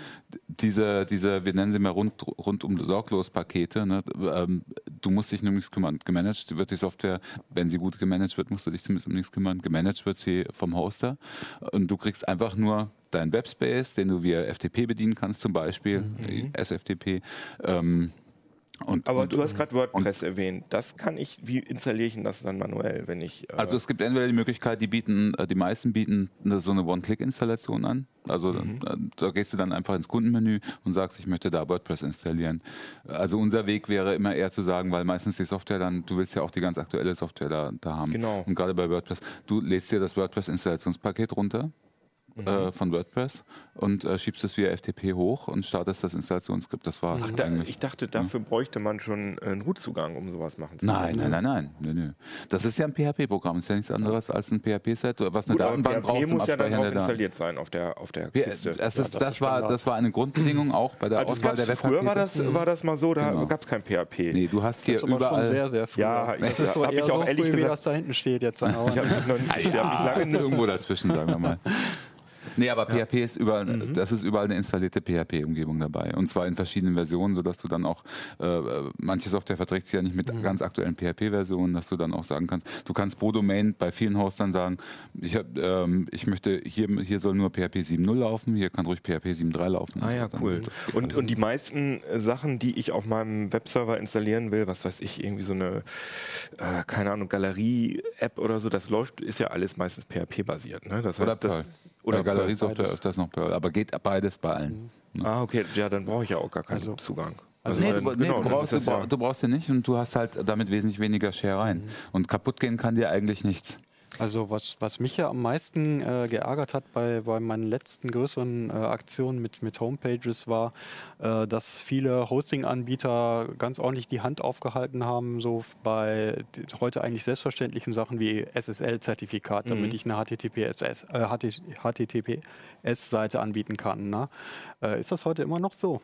diese, diese wir nennen sie mal rund, rundum sorglos Pakete, ne? ähm, du musst dich um nichts kümmern. Gemanagt wird die Software, wenn sie gut gemanagt wird, musst du dich zumindest um nichts kümmern. Gemanagt wird sie vom Hoster. Und du kriegst einfach nur deinen Webspace, den du via FTP bedienen kannst, zum Beispiel, SFTP. Ähm, und, Aber und, du hast gerade WordPress erwähnt. Das kann ich, wie installiere ich denn das dann manuell, wenn ich. Äh, Also es gibt entweder die Möglichkeit, die bieten, äh, die meisten bieten so eine One-Click-Installation an. Also Mhm. äh, da gehst du dann einfach ins Kundenmenü und sagst, ich möchte da WordPress installieren. Also unser Weg wäre immer eher zu sagen, weil meistens die Software dann, du willst ja auch die ganz aktuelle Software da, da haben. Genau. Und gerade bei WordPress, du lädst dir das WordPress-Installationspaket runter. Mhm. Äh, von WordPress und äh, schiebst es via FTP hoch und startest das Installationsskript. Das war's. Ach, da, eigentlich. ich dachte, dafür bräuchte man schon einen Root-Zugang, um sowas machen zu können. Nein, nein, nein, nein, nö, nö. Das ist ja ein PHP-Programm, ist ja nichts anderes als ein PHP-Set, was eine Gut, aber Datenbank braucht PHP zum muss ja dann auch installiert sein auf der, auf der Kiste. Das, Ja, ist, das das, ist war, das war eine Grundbedingung auch bei der Also das Auswahl der früher war das, war das mal so, da Genau. gab es kein PHP. Nee, du hast hier Das ist aber überall. schon sehr, sehr früh. Ja, ich- das ist so hab ich eher auch so ehrlich früh, wie gesagt- das da hinten steht jetzt. Ich habe mich, noch nicht- ich hab mich lange nicht irgendwo dazwischen, sagen wir mal. Nee, aber PHP ist überall, Mhm. das ist überall eine installierte PHP-Umgebung dabei. Und zwar in verschiedenen Versionen, sodass du dann auch, äh, manche Software verträgt sich ja nicht mit Mhm. ganz aktuellen PHP-Versionen, dass du dann auch sagen kannst, du kannst pro Domain bei vielen Hostern sagen, ich, hab, ähm, ich möchte, hier, hier soll nur PHP 7.0 laufen, hier kann ruhig PHP 7.3 laufen. Ah Das ja, dann- cool. das Und, also. und die meisten äh, Sachen, die ich auf meinem Webserver installieren will, was weiß ich, irgendwie so eine, äh, keine Ahnung, Galerie-App oder so, das läuft, ist ja alles meistens PHP-basiert. Ne? Das Oder heißt, das, Perl. Oder Galeriesoftware beides. öfters noch Perl, aber geht beides bei allen. Ah, okay, ja, dann brauche ich ja auch gar keinen Also- Zugang. also nee, dann- du, nee, genau, du, brauchst, du, ja- du brauchst ja nicht und du hast halt damit wesentlich weniger Share rein. Und kaputt gehen kann dir eigentlich nichts. Also was, was mich ja am meisten äh, geärgert hat bei, bei meinen letzten größeren äh, Aktionen mit, mit Homepages war, äh, dass viele Hosting-Anbieter ganz ordentlich die Hand aufgehalten haben, so bei heute eigentlich selbstverständlichen Sachen wie SSL-Zertifikat, damit ich eine HTTPS, äh, HTTPS-Seite anbieten kann. Ne? Äh, ist das heute immer noch so?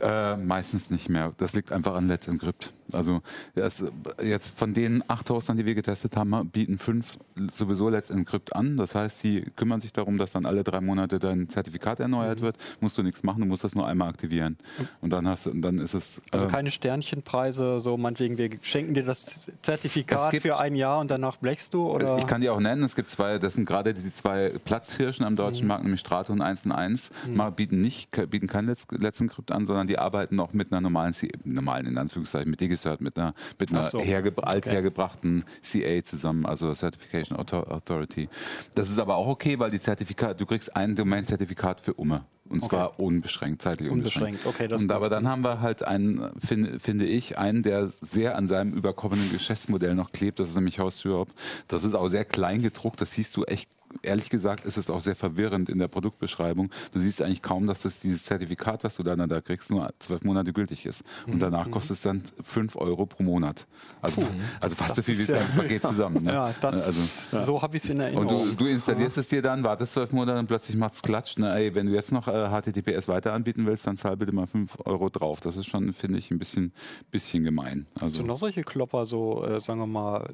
Äh, meistens nicht mehr. Das liegt einfach an Let's Encrypt. Also das, jetzt von den acht Hostern, die wir getestet haben, bieten fünf sowieso Let's Encrypt an. Das heißt, sie kümmern sich darum, dass dann alle drei Monate dein Zertifikat erneuert Mhm. wird. Musst du nichts machen, du musst das nur einmal aktivieren. Und dann hast du, und dann ist es. Also äh, keine Sternchenpreise, so meinetwegen, wir schenken dir das Zertifikat Es gibt- für ein Jahr und danach blechst du? Oder? Ich kann die auch nennen. Es gibt zwei, das sind gerade die zwei Platzhirschen am Mhm. deutschen Markt, nämlich Strato und 1 und 1, mal bieten nicht, bieten kein Let's, Let's Encrypt an, sondern die arbeiten noch mit einer normalen, normalen in Anführungszeichen, mit Digicert, mit einer, mit einer so. herge althergebrachten CA zusammen, also Certification Author- Authority. Das ist aber auch okay, weil die Zertifikat, du kriegst ein Domain-Zertifikat für Umme. Und zwar unbeschränkt, zeitlich unbeschränkt. Unbeschränkt, okay, Und aber dann haben wir halt einen, finde, finde ich, einen, der sehr an seinem überkommenen Geschäftsmodell noch klebt. Das ist nämlich Horst Europe. Das ist auch sehr klein gedruckt. Das siehst du echt ehrlich gesagt ist es auch sehr verwirrend in der Produktbeschreibung. Du siehst eigentlich kaum, dass das dieses Zertifikat, was du dann da kriegst, nur zwölf Monate gültig ist. Und danach kostet es dann fünf Euro pro Monat. Also, also fast so viel wie das ja- Paket zusammen. Ne? Ja, das, also, so habe ich es in und Erinnerung. du, du installierst es dir dann, wartest zwölf Monate und plötzlich macht es Klatsch. Ne? Ey, wenn du jetzt noch äh, HTTPS weiter anbieten willst, dann zahl bitte mal fünf Euro drauf. Das ist schon, finde ich, ein bisschen, bisschen gemein. Also, du noch solche Klopper, so, äh, sagen wir mal,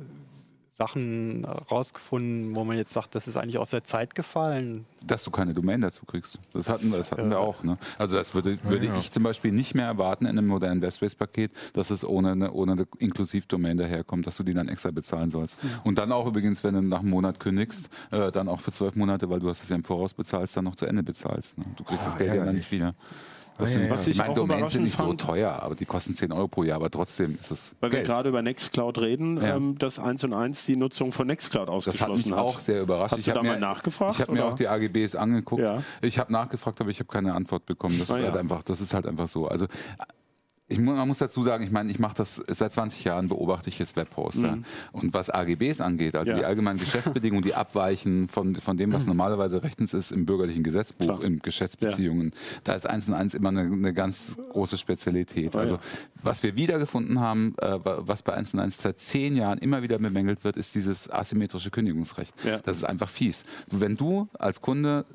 Sachen rausgefunden, wo man jetzt sagt, das ist eigentlich aus der Zeit gefallen? dass du keine Domain dazu kriegst. Das hatten wir, das hatten wir äh, auch. Ne? Also das würde, würde ich zum Beispiel nicht mehr erwarten in einem modernen Webspace-Paket, dass es ohne eine, ohne eine Inklusiv-Domain daherkommt, dass du die dann extra bezahlen sollst. Und dann auch übrigens, wenn du nach einem Monat kündigst, äh, dann auch für zwölf Monate, weil du hast es ja im Voraus bezahlst, dann noch zu Ende bezahlst. Ne? Du kriegst das Geld ja dann nicht wieder. Das Ah, ja, ich, Was ich ich meine, auch Domains sind nicht so fand- teuer, aber die kosten 10 Euro pro Jahr, aber trotzdem ist es Weil wir Geld. gerade über Nextcloud reden, Ja. ähm, dass 1 und 1 die Nutzung von Nextcloud Das hat ausgeschlossen mich hat. auch sehr überrascht. Hast du hab da mal nachgefragt, Ich habe mir auch die AGBs angeguckt. Ja. Ich habe nachgefragt, aber ich habe keine Antwort bekommen. Das, Ah, ist halt ja. einfach, das ist halt einfach so. Also ich, man muss dazu sagen, ich meine, ich mache das seit 20 Jahren, beobachte ich jetzt Webposter. Und was AGBs angeht, also Mhm. Ja. die allgemeinen Geschäftsbedingungen, die abweichen von, von dem, was normalerweise rechtens ist im bürgerlichen Gesetzbuch, Klar. in Geschäftsbeziehungen, da ist eins und eins immer eine, eine ganz große Spezialität. Ah, also ja. was wir wiedergefunden haben, äh, wa- was bei 1 und 1 seit zehn Jahren immer wieder bemängelt wird, ist dieses asymmetrische Kündigungsrecht. Ja. Das ist einfach fies. Wenn du als Kunde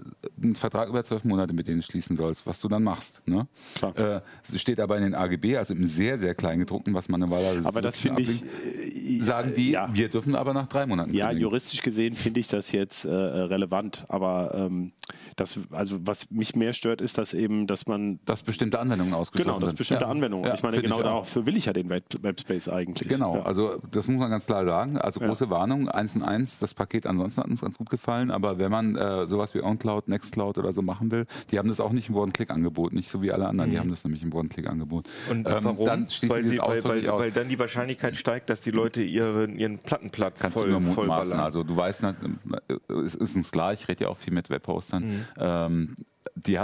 einen Vertrag über zwölf Monate mit denen schließen sollst, was du dann machst, ne? Äh, steht aber in den AGB, also im sehr, sehr kleinen gedruckten, was man normalerweise Aber so das finde ich, äh, sagen die, ja. wir dürfen aber nach drei Monaten Ja, kündigen. juristisch gesehen finde ich das jetzt äh, relevant, aber ähm, das, also was mich mehr stört, ist, dass eben, dass man dass bestimmte Anwendungen ausgeschlossen genau, dass sind. bestimmte Ja. Anwendungen. Ja, ich meine, genau dafür will ich ja den Web Webspace eigentlich. Genau, also das muss man ganz klar sagen. Also große Warnung, 1 und 1, das Paket ansonsten hat uns ganz gut gefallen, aber wenn man äh, sowas wie OnCloud, Nextcloud oder so machen will, die haben das auch nicht im One-Click-Angebot, nicht so wie alle anderen, die haben das nämlich im One-Click-Angebot. Und Ähm, warum? Dann weil, sie, weil, weil, weil dann die Wahrscheinlichkeit steigt, dass die Leute ihren, ihren Plattenplatz Kannst voll, du nur mutmaßen. ballern. Also du weißt, äh, es ist uns klar, ich rede ja auch viel mit Webhostern. Mhm. Ähm, die,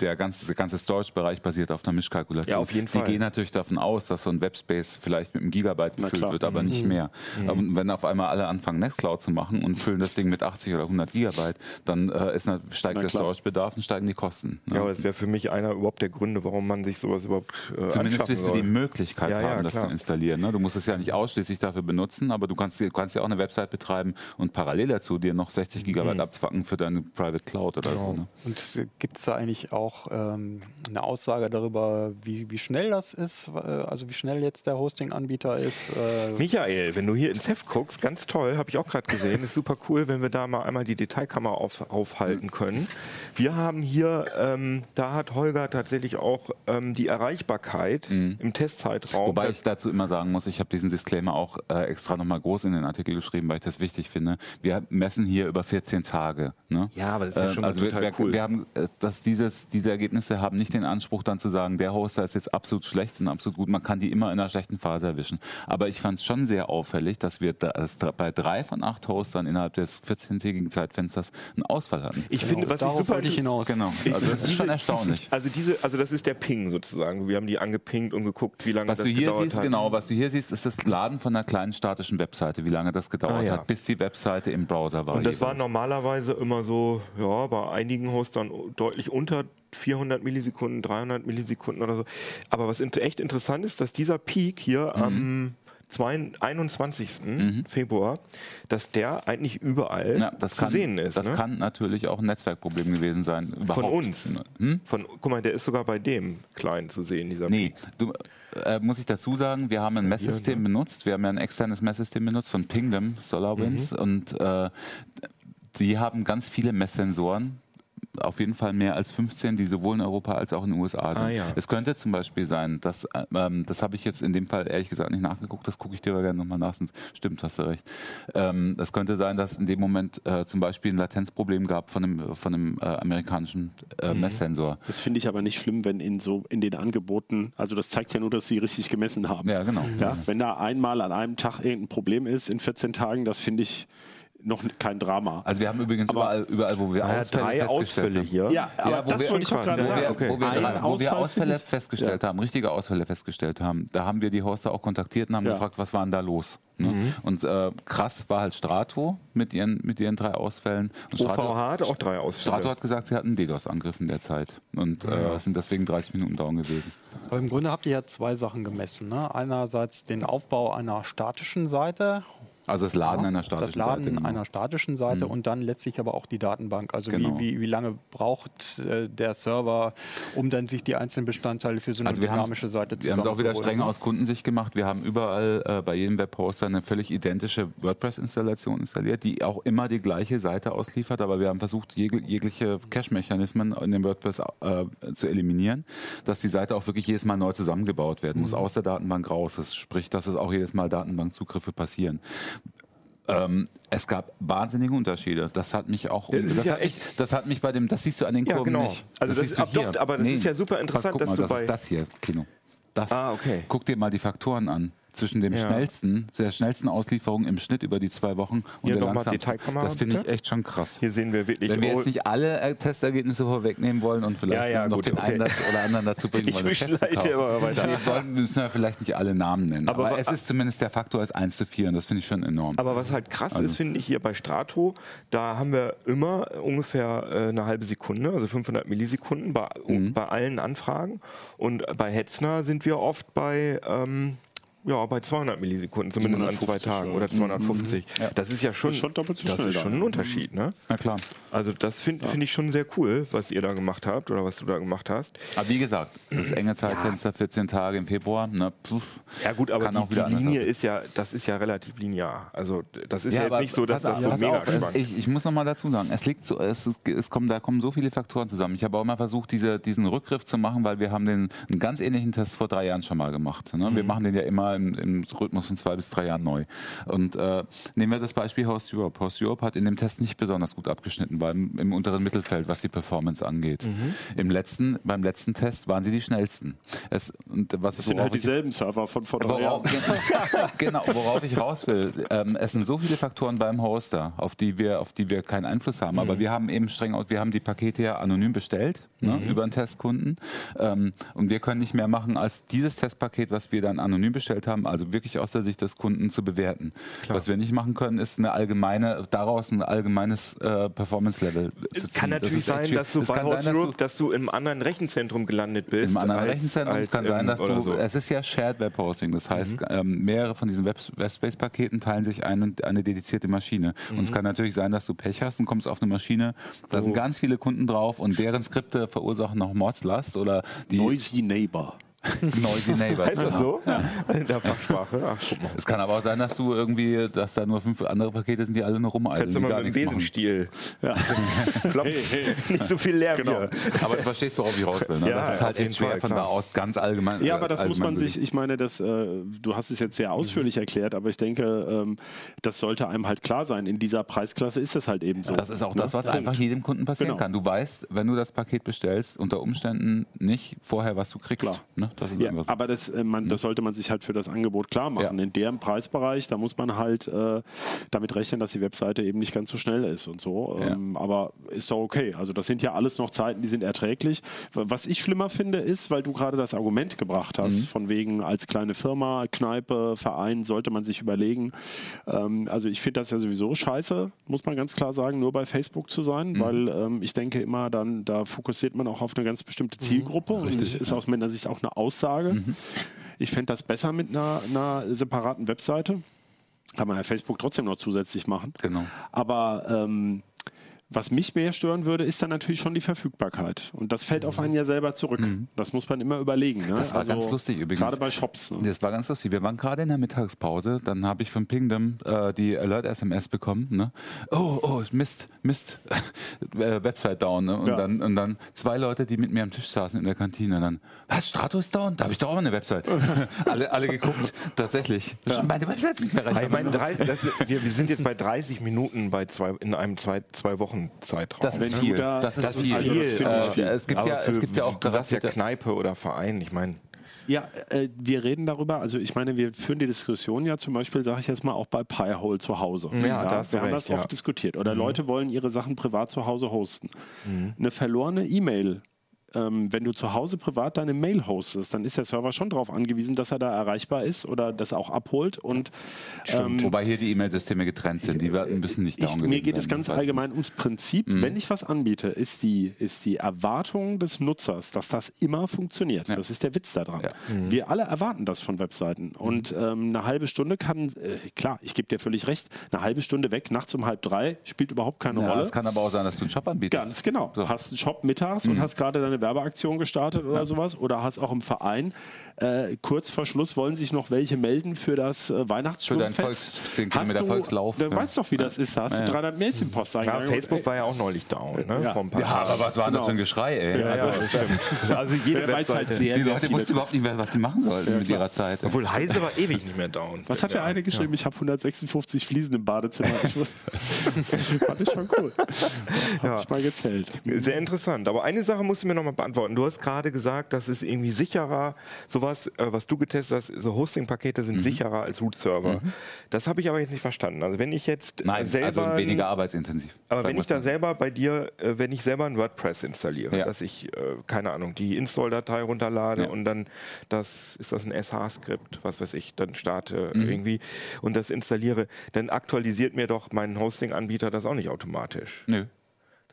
der, ganze, der ganze Storage-Bereich basiert auf einer Mischkalkulation. Ja, auf jeden Fall. Die gehen natürlich davon aus, dass so ein Webspace vielleicht mit einem Gigabyte gefüllt wird, aber Mhm. nicht mehr. Und wenn auf einmal alle anfangen, Nextcloud zu machen und füllen das Ding mit 80 oder 100 Gigabyte, dann äh, ist, steigt Na der. Storage-Bedarf und steigen die Kosten. ne? ja, aber das wäre für mich einer überhaupt der Gründe, warum man sich sowas überhaupt äh, Zumindest wirst du die Möglichkeit Ja, ja, haben, das klar. zu installieren. Ne? Du musst es ja nicht ausschließlich dafür benutzen, aber du kannst, du kannst ja auch eine Website betreiben und parallel dazu dir noch 60 Gigabyte abzwacken für deine Private Cloud oder so. Ne? Und gibt es da eigentlich auch ähm, eine Aussage darüber, wie, wie schnell das ist? Äh, Also wie schnell jetzt der Hosting-Anbieter ist? Äh, Michael, wenn du hier ins Heft guckst, ganz toll, habe ich auch gerade gesehen, ist super cool, wenn wir da mal einmal die Detailkamera auf, aufhalten können. Wir haben hier, ähm, da hat Holger tatsächlich auch ähm, die Erreichbarkeit im Testzeitraum. Wobei ich dazu immer sagen muss, ich habe diesen Disclaimer auch äh, extra nochmal groß in den Artikel geschrieben, weil ich das wichtig finde. Wir messen hier über 14 Tage. Ne? Ja, aber das ist ja schon mal also wir, total wir, cool. Wir haben, äh, dass dieses, diese Ergebnisse haben nicht den Anspruch dann zu sagen, der Hoster ist jetzt absolut schlecht und absolut gut. Man kann die immer in einer schlechten Phase erwischen. Aber ich fand es schon sehr auffällig, dass wir da, dass da bei drei von acht Hostern innerhalb des 14-tägigen Zeitfensters einen Ausfall hatten. ich finde, was ich darauf super wollte ich hinaus. Genau, also das ist schon erstaunlich. Also diese, also das ist der Ping sozusagen. Wir haben die angepingt und geguckt, wie lange Was das du hier gedauert siehst, hat. genau, was du hier siehst, ist das Laden von einer kleinen statischen Webseite, wie lange das gedauert Ah, ja. hat, bis die Webseite im Browser war. Und das war jeweils. normalerweise immer so, ja, bei einigen Hostern deutlich unter 400 Millisekunden, 300 Millisekunden oder so. Aber was echt interessant ist, dass dieser Peak hier am 2 21. Februar, dass der eigentlich überall Ja, das zu kann, sehen ist. Das ne? kann natürlich auch ein Netzwerkproblem gewesen sein. Von Überhaupt. uns. Hm? Von, guck mal, der ist sogar bei dem Kleinen zu sehen, dieser Nee, du, äh, muss ich dazu sagen, wir haben ein Messsystem ne? benutzt. Wir haben ja ein externes Messsystem benutzt von Pingdom SolarWinds Mhm. und äh, die haben ganz viele Messsensoren. Auf jeden Fall mehr als 15, die sowohl in Europa als auch in den USA sind. Ah, ja. Es könnte zum Beispiel sein, dass, äh, ähm, das habe ich jetzt in dem Fall ehrlich gesagt nicht nachgeguckt, das gucke ich dir aber gerne nochmal nach, stimmt, hast du recht. Ähm, es könnte sein, dass in dem Moment äh, zum Beispiel ein Latenzproblem gab von einem, von einem äh, amerikanischen äh, Mhm. Messsensor. Das finde ich aber nicht schlimm, wenn in so in den Angeboten, also das zeigt ja nur, dass sie richtig gemessen haben. Ja, genau. Ja, wenn da einmal an einem Tag irgendein Problem ist in 14 Tagen, das finde ich noch kein Drama. Also wir haben übrigens überall, überall, wo wir Naja, Ausfälle drei festgestellt Ausfälle haben. hier. Ja, aber Ja, wo das wir- wollte ich doch gerade Ja, wo wir, sagen. okay. wo wir, drei, wo wir Ausfälle festgestellt haben, richtige Ausfälle festgestellt haben, da haben wir die Hoster auch kontaktiert und haben Ja. gefragt, was war denn da los? Ne? Mhm. Und äh, krass war halt Strato mit ihren, mit ihren drei Ausfällen. Und OVH hat auch drei Ausfälle. Strato hat gesagt, sie hatten einen DDoS-Angriff in der Zeit und äh, sind deswegen 30 Minuten down gewesen. Aber im Grunde habt ihr ja zwei Sachen gemessen. Ne? Einerseits den Aufbau einer statischen Seite, Also das Laden einer das statischen Laden Seite. genau. einer statischen Seite und dann letztlich aber auch die Datenbank. Also Genau. wie, wie, wie lange braucht äh, der Server, um dann sich die einzelnen Bestandteile für so eine Also dynamische Seite wir haben es auch wieder streng aus Kundensicht gemacht. Wir haben überall äh, bei jedem Webhoster eine völlig identische WordPress-Installation installiert, die auch immer die gleiche Seite ausliefert, aber wir haben versucht, jeg jegliche Cache-Mechanismen in dem WordPress äh, zu eliminieren, dass die Seite auch wirklich jedes Mal neu zusammengebaut werden muss, aus der Datenbank raus. Das spricht, dass es auch jedes Mal Datenbankzugriffe passieren. Ähm, es gab wahnsinnige Unterschiede. Das hat mich auch. Das das, ja hat mich, das hat mich bei dem. Das siehst du an den Ja, Kurven genau. nicht. Also das siehst ist- du ab- doch, hier. aber das ist ja super interessant, Guck dass mal, du das bei- ist das hier, Kino. Das. Ah, okay. Guck dir mal die Faktoren an. Zwischen dem Ja. schnellsten, der schnellsten Auslieferung im Schnitt über die zwei Wochen und Hier der langsamsten. Das finde ich echt schon krass. Hier sehen wir wirklich. Wenn wir oh, jetzt nicht alle äh, Testergebnisse vorwegnehmen wollen und vielleicht Ja, ja, noch gut, den einen okay. oder anderen dazu bringen Ich wollen, das Test zu kaufen. weiter. Nee, wollen, müssen wir vielleicht nicht alle Namen nennen. Aber Aber, es ist zumindest der Faktor ist 1 zu 4 und das finde ich schon enorm. Aber was halt krass Also- ist, finde ich hier bei Strato, da haben wir immer ungefähr äh, eine halbe Sekunde, also 500 Millisekunden bei, Mhm. bei allen Anfragen. Und bei Hetzner sind wir oft bei, ähm, ja, bei 200 Millisekunden, zumindest an zwei 250, Tagen ja. oder 250. Das ist ja schon, Das ist schon doppelt so das ist schon ein Unterschied. Ne? Na klar. Also das finde find ich schon sehr cool, was ihr da gemacht habt oder was du da gemacht hast. Aber wie gesagt, das enge Zeitfenster, 14 Tage im Februar, ne, Ja gut, aber die, die Linie ist ja, das ist ja relativ linear. Also das ist ja, jetzt nicht so, dass das so mega auf, spannend ich, ich muss noch mal dazu sagen, es liegt so, es, ist- es kommen, da kommen so viele Faktoren zusammen. Ich habe auch mal versucht, diese, diesen Rückgriff zu machen, weil wir haben den einen ganz ähnlichen Test vor drei Jahren schon mal gemacht. Ne? Mhm. Wir machen den ja immer im, im Rhythmus von zwei bis drei Jahren neu. Und äh, nehmen wir das Beispiel Host Europe. Host Europe hat in dem Test nicht besonders gut abgeschnitten, weil im, im unteren Mittelfeld, was die Performance angeht. Mhm. Im letzten, beim letzten Test waren sie die schnellsten. Es, und was, Das sind halt ich- dieselben Server von vor drei Jahren. genau, worauf ich raus will. Ähm, es sind so viele Faktoren beim Hoster, auf die wir, auf die wir keinen Einfluss haben. Mhm. Aber wir haben eben streng, wir haben die Pakete ja anonym bestellt ne, Mhm. über einen Testkunden. Ähm, und wir können nicht mehr machen, als dieses Testpaket, was wir dann anonym bestellt haben, also wirklich aus der Sicht des Kunden zu bewerten. Was wir nicht machen können, ist eine allgemeine, daraus ein allgemeines äh, Performance-Level zu ziehen. Kann Das natürlich echt sein, dass du Es bei kann Host sein, dass du- dass du im anderen Rechenzentrum gelandet bist. im anderen als- Rechenzentrum. als Es kann sein, dass du, so. es ist ja Shared Web Hosting. Das heißt, Mhm. ähm, mehrere von diesen Web, Webspace-Paketen teilen sich eine, eine dedizierte Maschine. Und Mhm. es kann natürlich sein, dass du Pech hast und kommst auf eine Maschine, da Oh. sind ganz viele Kunden drauf und deren Skripte verursachen noch Mordslast oder die Noisy Neighbor. Noisy Neighbors. Heißt das so? In der Fachsprache? Ach, guck mal. Es kann aber auch sein, dass du irgendwie, dass da nur fünf andere Pakete sind, die alle nur rumeilen, Kannst du mal mit dem. Besenstiel. Ja. Flop. Nicht so viel Lärm Genau. hier. Aber du verstehst, worauf ich raus will. Ne? Ja, das ist halt echt schwer Fall, von da aus ganz allgemein. Ja, aber das muss man sich, ich meine, das, äh, du hast es jetzt sehr ausführlich erklärt, aber ich denke, ähm, das sollte einem halt klar sein. In dieser Preisklasse ist es halt eben so. Das ist auch Ne? das, was Punkt. einfach jedem Kunden passieren Genau. kann. Du weißt, wenn du das Paket bestellst, unter Umständen nicht vorher, was du kriegst. Klar. Ne? Das ist Ja, so. aber das, äh, man, das sollte man sich halt für das Angebot klar machen. Ja. In dem Preisbereich, da muss man halt äh, damit rechnen, dass die Webseite eben nicht ganz so schnell ist und so. Ja. Ähm, aber ist doch okay. Also das sind ja alles noch Zeiten, die sind erträglich. Was ich schlimmer finde, ist, weil du gerade das Argument gebracht hast, Mhm. von wegen als kleine Firma, Kneipe, Verein, sollte man sich überlegen. Ähm, also ich finde das ja sowieso scheiße, muss man ganz klar sagen, nur bei Facebook zu sein, Mhm. weil ähm, ich denke immer dann, da fokussiert man auch auf eine ganz bestimmte Zielgruppe und das ist aus meiner Sicht auch eine Aussage. Mhm. Ich fände das besser mit einer, einer separaten Webseite. Kann man ja Facebook trotzdem noch zusätzlich machen. Genau. Aber ähm, was mich mehr stören würde, ist dann natürlich schon die Verfügbarkeit. Und das fällt auf einen ja selber zurück. Das muss man immer überlegen. Ne? Mhm. Das war ganz lustig übrigens. Gerade bei Shops. Ne? Das war ganz lustig. Wir waren gerade in der Mittagspause, dann habe ich von Pingdom äh, die Alert-SMS bekommen. Ne? Oh, oh, Mist, Mist, äh, Website down. Ne? Und, Ja. dann, und dann zwei Leute, die mit mir am Tisch saßen in der Kantine. Dann, was, Strato ist down? Da habe ich doch auch eine Website. alle, alle geguckt, tatsächlich. Meine Website ist nicht mehr recht. Ich meine, 30, das, wir, wir sind jetzt bei 30 Minuten bei zwei, in einem zwei, zwei Wochen Zeitraum. das ist viel. da- das ist Das ist viel. Also das ich Äh, viel. es gibt Aber ja, für, es gibt ja auch du sagst ja Kneipe oder Verein. Ich meine, Ja, äh, wir reden darüber, also ich meine, wir führen die Diskussion ja zum Beispiel, sage ich jetzt mal, auch bei Pi-hole zu Hause. Ja, da hast du wir haben recht, das ja. oft diskutiert. Oder Leute wollen ihre Sachen privat zu Hause hosten. Eine verlorene E-Mail. Ähm, wenn du zu Hause privat deine Mail hostest, dann ist der Server schon darauf angewiesen, dass er da erreichbar ist oder das auch abholt. Und ähm, Wobei hier die E-Mail-Systeme getrennt sind. Die werden- müssen nicht ich, down mir geht es ganz allgemein ums Prinzip. Mhm. Wenn ich was anbiete, ist die, ist die Erwartung des Nutzers, dass das immer funktioniert. Ja. Das ist der Witz daran. Ja. Wir alle erwarten das von Webseiten. Und ähm, eine halbe Stunde kann, äh, klar, ich gebe dir völlig recht, eine halbe Stunde weg, nachts um halb drei, spielt überhaupt keine Ja, Rolle. es kann aber auch sein, dass du einen Shop anbietest. Ganz genau. So. Mhm. Hast einen Shop mittags und hast gerade deine Werbeaktion gestartet oder sowas. Oder hast auch im Verein, äh, kurz vor Schluss wollen sich noch welche melden für das äh, Weihnachtsschwimmfest. Für deinen Volks- 10 Hast Kilometer du- Volkslauf, Du ja. weißt doch, wie das ist. Da hast Ja, du ja. 300 Mails im Posteingang. Ja, Facebook war ja auch neulich down, ne? Ja. Vor ein paar Ja, Tagen. aber was war denn das Genau. für ein Geschrei, ey? Ja, also, ja, das stimmt. Also jede Der weiß halt sehr, die sehr Leute wussten überhaupt nicht mehr, was sie machen sollten mit ihrer Zeit. Obwohl Heise war ewig nicht mehr down. Was hat der eine geschrieben? Ich habe 156 Fliesen im Badezimmer. Ich fand ich schon cool. Ja. Hab ich mal gezählt. Sehr interessant. Aber eine Sache musst du mir noch mal beantworten. Du hast gerade gesagt, das ist irgendwie sicherer, sowas, äh, was du getestet hast, so Hosting-Pakete Mhm. sind sicherer als Root-Server. Das habe ich aber jetzt nicht verstanden. Also wenn ich jetzt äh, Nein, selber... also weniger arbeitsintensiv. aber wenn ich da selber bei dir, äh, wenn ich selber ein WordPress installiere, Ja. dass ich, äh, keine Ahnung, die Install-Datei runterlade Ja. und dann das, ist das ein SH-Skript, was weiß ich, dann starte Mhm. irgendwie und das installiere, dann aktualisiert mir doch mein Hosting-Anbieter das auch nicht automatisch. Nö.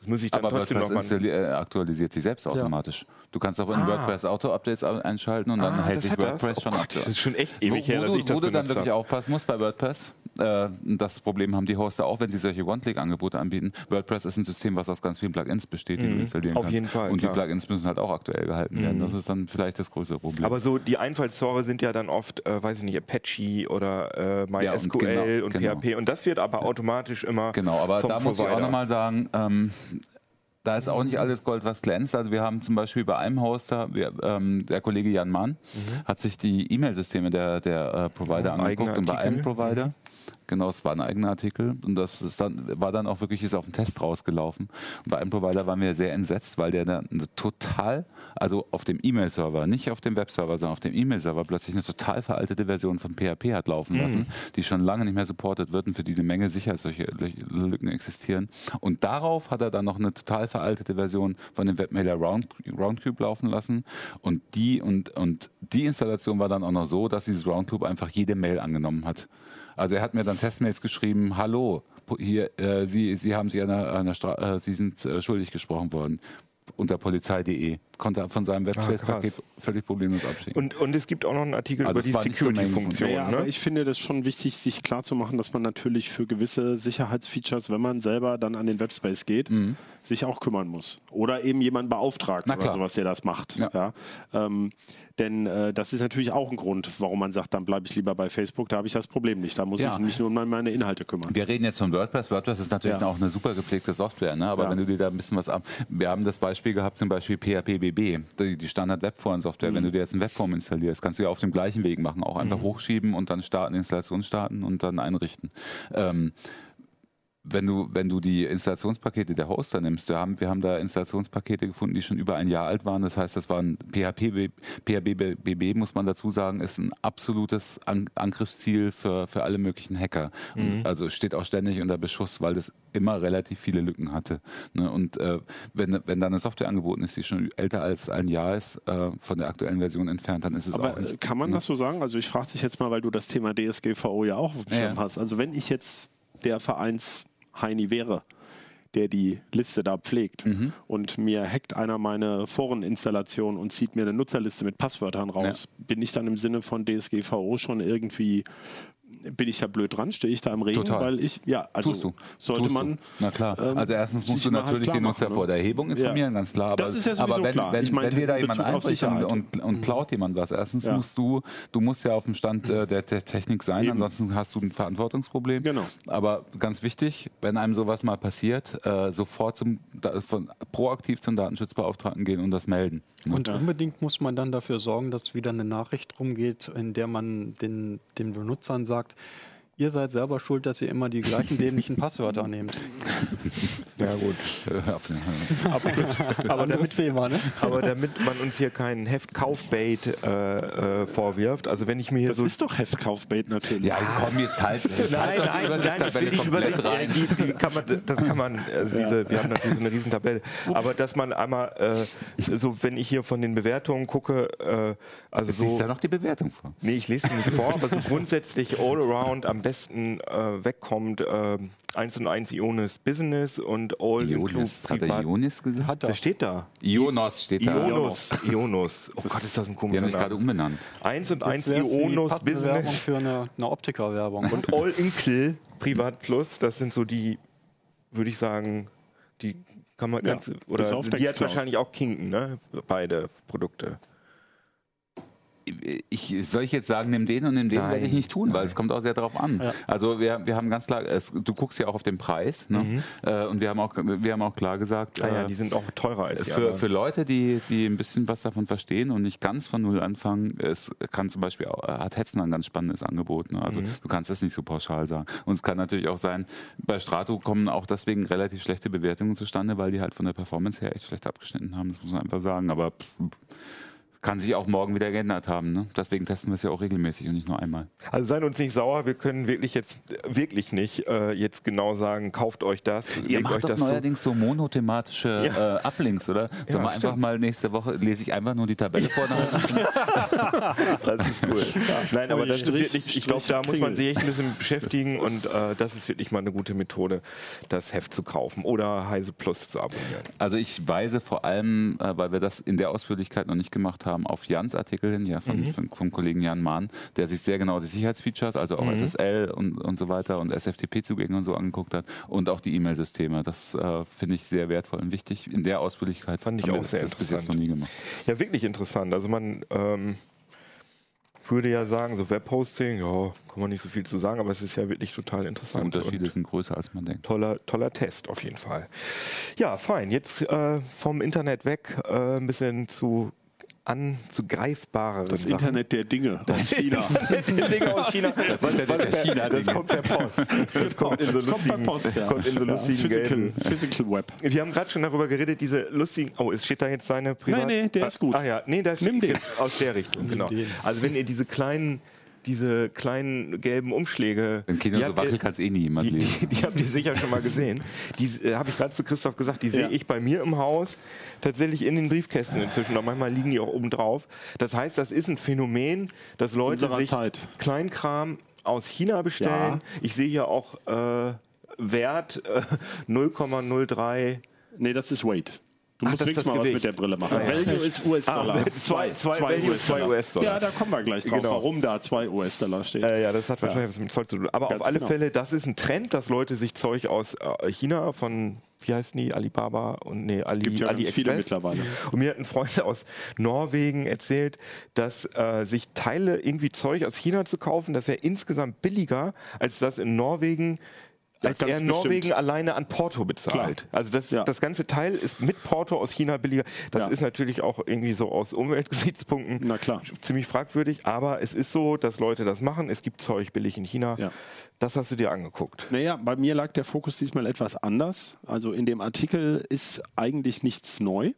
Das muss ich dann Aber trotzdem WordPress noch mal... installi- äh, aktualisiert sich selbst automatisch. Du kannst auch in Ah. WordPress Auto-Updates au- einschalten und dann Ah, hält sich hat das? WordPress Oh schon Gott, aktuell. Das ist schon echt Wo, ewig her, wo, dass du, ich das wo du dann wirklich habe. aufpassen musst bei WordPress, äh, das Problem haben die Hoster auch, wenn sie solche One-Click-Angebote anbieten. WordPress ist ein System, was aus ganz vielen Plugins besteht, die du installieren Mhm. auf kannst. jeden Fall, Und klar. Mhm. die Plugins müssen halt auch aktuell gehalten werden. Das ist dann vielleicht das größere Problem. Aber so die Einfallstore sind ja dann oft, äh, weiß ich nicht, Apache oder äh, Ja, und MySQL und, genau, genau. PHP und das wird aber automatisch immer Genau, aber da muss ich auch nochmal sagen, ähm, da ist auch nicht alles Gold, was glänzt. Also wir haben zum Beispiel bei einem Hoster, wir, ähm, der Kollege Jan Mann hat sich die E-Mail-Systeme der, der äh, Provider Ja, angeguckt und bei einem. Provider, genau, es war ein eigener Artikel und das ist dann, war dann auch wirklich ist auf den Test rausgelaufen. Und bei einem Provider waren wir sehr entsetzt, weil der dann eine total, also auf dem E-Mail-Server, nicht auf dem Webserver, sondern auf dem E-Mail-Server plötzlich eine total veraltete Version von PHP hat laufen lassen, die schon lange nicht mehr supportet wird und für die eine Menge Sicherheitslücken existieren. Und darauf hat er dann noch eine total veraltete Version von dem Webmailer Round, Roundcube laufen lassen. Und die, und, und die Installation war dann auch noch so, dass dieses Roundcube einfach jede Mail angenommen hat. Also er hat mir dann Testmails geschrieben, hallo, hier, äh, Sie, Sie haben sich einer, einer Stra äh, Sie sind äh, schuldig gesprochen worden unter polizei.de. Konnte er von seinem Webspace-Paket krass. völlig problemlos abschicken. Und, und es gibt auch noch einen Artikel Also über die Security-Funktion. Ja, aber ne? ich finde das schon wichtig, sich klarzumachen, dass man natürlich für gewisse Sicherheitsfeatures, wenn man selber dann an den Webspace geht, sich auch kümmern muss. Oder eben jemanden beauftragt Na oder klar. sowas, der das macht. Ja. Ja. Ähm, denn äh, das ist natürlich auch ein Grund, warum man sagt, dann bleibe ich lieber bei Facebook, da habe ich das Problem nicht. Da muss Ja. ich mich nur um meine Inhalte kümmern. Wir reden jetzt von WordPress. WordPress ist natürlich Ja. auch eine super gepflegte Software, ne? aber Ja. wenn du dir da ein bisschen was ab. Wir haben das Beispiel gehabt, zum Beispiel PHPBB, die, die Standard-Webforen-Software. Mhm. Wenn du dir jetzt eine Webform installierst, kannst du ja auf dem gleichen Weg machen. Auch einfach hochschieben und dann starten, Installation starten und dann einrichten. Ähm, wenn du, wenn du die Installationspakete der Hoster nimmst, wir haben, wir haben da Installationspakete gefunden, die schon über ein Jahr alt waren. Das heißt, das waren PHP, PHPBB, muss man dazu sagen, ist ein absolutes An Angriffsziel für, für alle möglichen Hacker. Und also steht auch ständig unter Beschuss, weil das immer relativ viele Lücken hatte. Ne? Und äh, wenn, wenn da eine Software angeboten ist, die schon älter als ein Jahr ist, äh, von der aktuellen Version entfernt, dann ist es auch Aber äh, nicht. kann man das so sagen? Also ich frage dich jetzt mal, weil du das Thema DSGVO ja auch auf dem Schirm ja. hast. Also wenn ich jetzt der Vereins-Heini wäre, der die Liste da pflegt. Mhm. und mir hackt einer meine Foreninstallation und zieht mir eine Nutzerliste mit Passwörtern raus, bin ich dann im Sinne von DSGVO schon irgendwie bin ich da blöd dran? Stehe ich da im Regen? Total. Weil ich, ja, also Tust du. sollte Tust man. Du. Na klar. ähm, also erstens musst du halt natürlich klar den Nutzer ne? vor der Erhebung informieren, Ja. ganz klar. Aber, Das ist ja sowieso aber wenn, klar. wenn, Ich meinte wenn dir da jemand einbricht und, und, und klaut jemand was, erstens Ja. musst du, du musst ja auf dem Stand äh, der, der Technik sein, Eben. ansonsten hast du ein Verantwortungsproblem. Genau. Aber ganz wichtig, wenn einem sowas mal passiert, äh, sofort zum, da, von, proaktiv zum Datenschutzbeauftragten gehen und das melden. Und unbedingt muss man dann dafür sorgen, dass wieder eine Nachricht rumgeht, in der man den, den Benutzern sagt, Ihr seid selber schuld, dass ihr immer die gleichen dämlichen Passwörter nehmt. Ja, gut. Den- Aber damit Thema, ne? Aber damit man uns hier keinen Heftkaufbait äh, äh, vorwirft, also wenn ich mir hier Das so. ist doch Heftkaufbait natürlich. Ja, komm jetzt halt. Das Nein, halt nein, nein, will ich komplett überlegen. rein. Die, die kann man, das kann man, also diese, wir haben natürlich so eine Riesentabelle. Aber dass man einmal, äh, so wenn ich hier von den Bewertungen gucke, äh, also Siehst so. da noch die Bewertung vor? Nee, ich lese sie nicht vor, aber so grundsätzlich all around am besten äh, wegkommt äh, 1 und 1 Ionis Business und All Ionis. Hat er Privat. Ionis gesagt? Hat Das er. steht da. Ionos steht da. Ionos. Ionos. Oh Gott, ist das ein Die komischer haben sich gerade Name. umbenannt. 1 und 1 Jetzt wär's die Ionos passende Werbung Business für eine, eine Optiker-Werbung. und All Incl Privat Plus. Das sind so die, würde ich sagen, die kann man Ja, ganz, oder die hat wahrscheinlich auch Kinken, ne? Beide Produkte. Ich, soll ich jetzt sagen, nimm den und nimm den, Nein. werde ich nicht tun, weil es kommt auch sehr darauf an. Ja. Also wir, wir haben ganz klar, es, du guckst ja auch auf den Preis ne? äh, und wir haben, auch, wir haben auch klar gesagt, Ah ja, äh, die sind auch teurer als die für, anderen. für Leute, die, die ein bisschen was davon verstehen und nicht ganz von null anfangen, es kann zum Beispiel auch, hat Hetzen ein ganz spannendes Angebot. Ne? Also du kannst das nicht so pauschal sagen. Und es kann natürlich auch sein, bei Strato kommen auch deswegen relativ schlechte Bewertungen zustande, weil die halt von der Performance her echt schlecht abgeschnitten haben, das muss man einfach sagen. Aber pff, kann sich auch morgen wieder geändert haben. Ne? Deswegen testen wir es ja auch regelmäßig und nicht nur einmal. Also seid uns nicht sauer, wir können wirklich jetzt wirklich nicht äh, jetzt genau sagen, kauft euch das, Ihr legt euch macht doch das so. neuerdings so monothematische Ja. äh, Uplinks, oder? Sollen Ja, wir einfach stimmt. mal nächste Woche, lese ich einfach nur die Tabelle vorne. Das ist cool. Nein, aber Ui, das ist Strich, wirklich, ich glaube, da muss man sich echt ein bisschen beschäftigen und äh, das ist wirklich mal eine gute Methode, das Heft zu kaufen oder Heise Plus zu abonnieren. Also ich weise vor allem, äh, weil wir das in der Ausführlichkeit noch nicht gemacht haben, auf Jans Artikel hin, ja, von, Mhm. von, vom Kollegen Jan Mahn, der sich sehr genau die Sicherheitsfeatures, also Mhm. auch SSL und, und so weiter und SFTP-Zugänge und so angeguckt hat und auch die E-Mail-Systeme. Das äh, finde ich sehr wertvoll und wichtig. In der Ausführlichkeit Fand ich haben auch sehr das bis jetzt noch interessant. nie gemacht. Ja, wirklich interessant. Also man ähm, würde ja sagen, so Webhosting, ja, kann man nicht so viel zu sagen, aber es ist ja wirklich total Die interessant. Unterschiede und sind größer, als man denkt. Toller, toller Test auf jeden Fall. Ja, fein. Jetzt äh, vom Internet weg äh, ein bisschen zu an zu greifbareren Das Sachen. Internet der Dinge aus China. Das Ding aus China. Das, was, was, der China-Ding. das kommt per Post. Das kommt in so Das kommt per lustigen, Post, ja. kommt in so Ja, lustigen Physical, gelben. Physical Web. Wir haben gerade schon darüber geredet, diese lustigen. Oh, es steht da jetzt seine Privat. Nein, nee, der ist gut. Ah ja, nee, da Nimm steht den. jetzt aus der Richtung, genau. Also wenn ihr diese kleinen, diese kleinen gelben Umschläge. Wenn Kinder die so habt ihr- wackelt, kann es eh nie jemand die, lesen. die, die habt ihr sicher schon mal gesehen. Die äh, habe ich gerade zu Christoph gesagt, die sehe Ja. ich bei mir im Haus tatsächlich in den Briefkästen inzwischen. Und manchmal liegen die auch oben drauf. Das heißt, das ist ein Phänomen, dass Leute Unserer sich Zeit. Kleinkram aus China bestellen. Ich sehe hier auch äh, Wert äh, 0,03 Nee, das ist Weight. Du Ach, musst das mal was Gewicht. mit der Brille machen. Ah, ja. Value ist US-Dollar. Ah, zwei- zwei Value, zwei US-Dollar. Ja, da kommen wir gleich drauf, Genau. warum da zwei US-Dollar steht. Äh, ja, das hat wahrscheinlich was mit Zoll zu tun. Aber Ganz auf alle genau. Fälle, das ist ein Trend, dass Leute sich Zeug aus äh, China von, wie heißen die, Alibaba und nee, Ali, Gibt ja ganz AliExpress. viele mittlerweile. Und mir hat ein Freund aus Norwegen erzählt, dass äh, sich Teile irgendwie Zeug aus China zu kaufen, das wäre insgesamt billiger, als das in Norwegen Ja, als er in bestimmt. Norwegen alleine an Porto bezahlt. Klar. Also das, Ja. das ganze Teil ist mit Porto aus China billiger. Das Ja. ist natürlich auch irgendwie so aus Umweltgesichtspunkten ziemlich fragwürdig, aber es ist so, dass Leute das machen. Es gibt Zeug billig in China. Ja. Das hast du dir angeguckt. Naja, bei mir lag der Fokus diesmal etwas anders. Also in dem Artikel ist eigentlich nichts neu.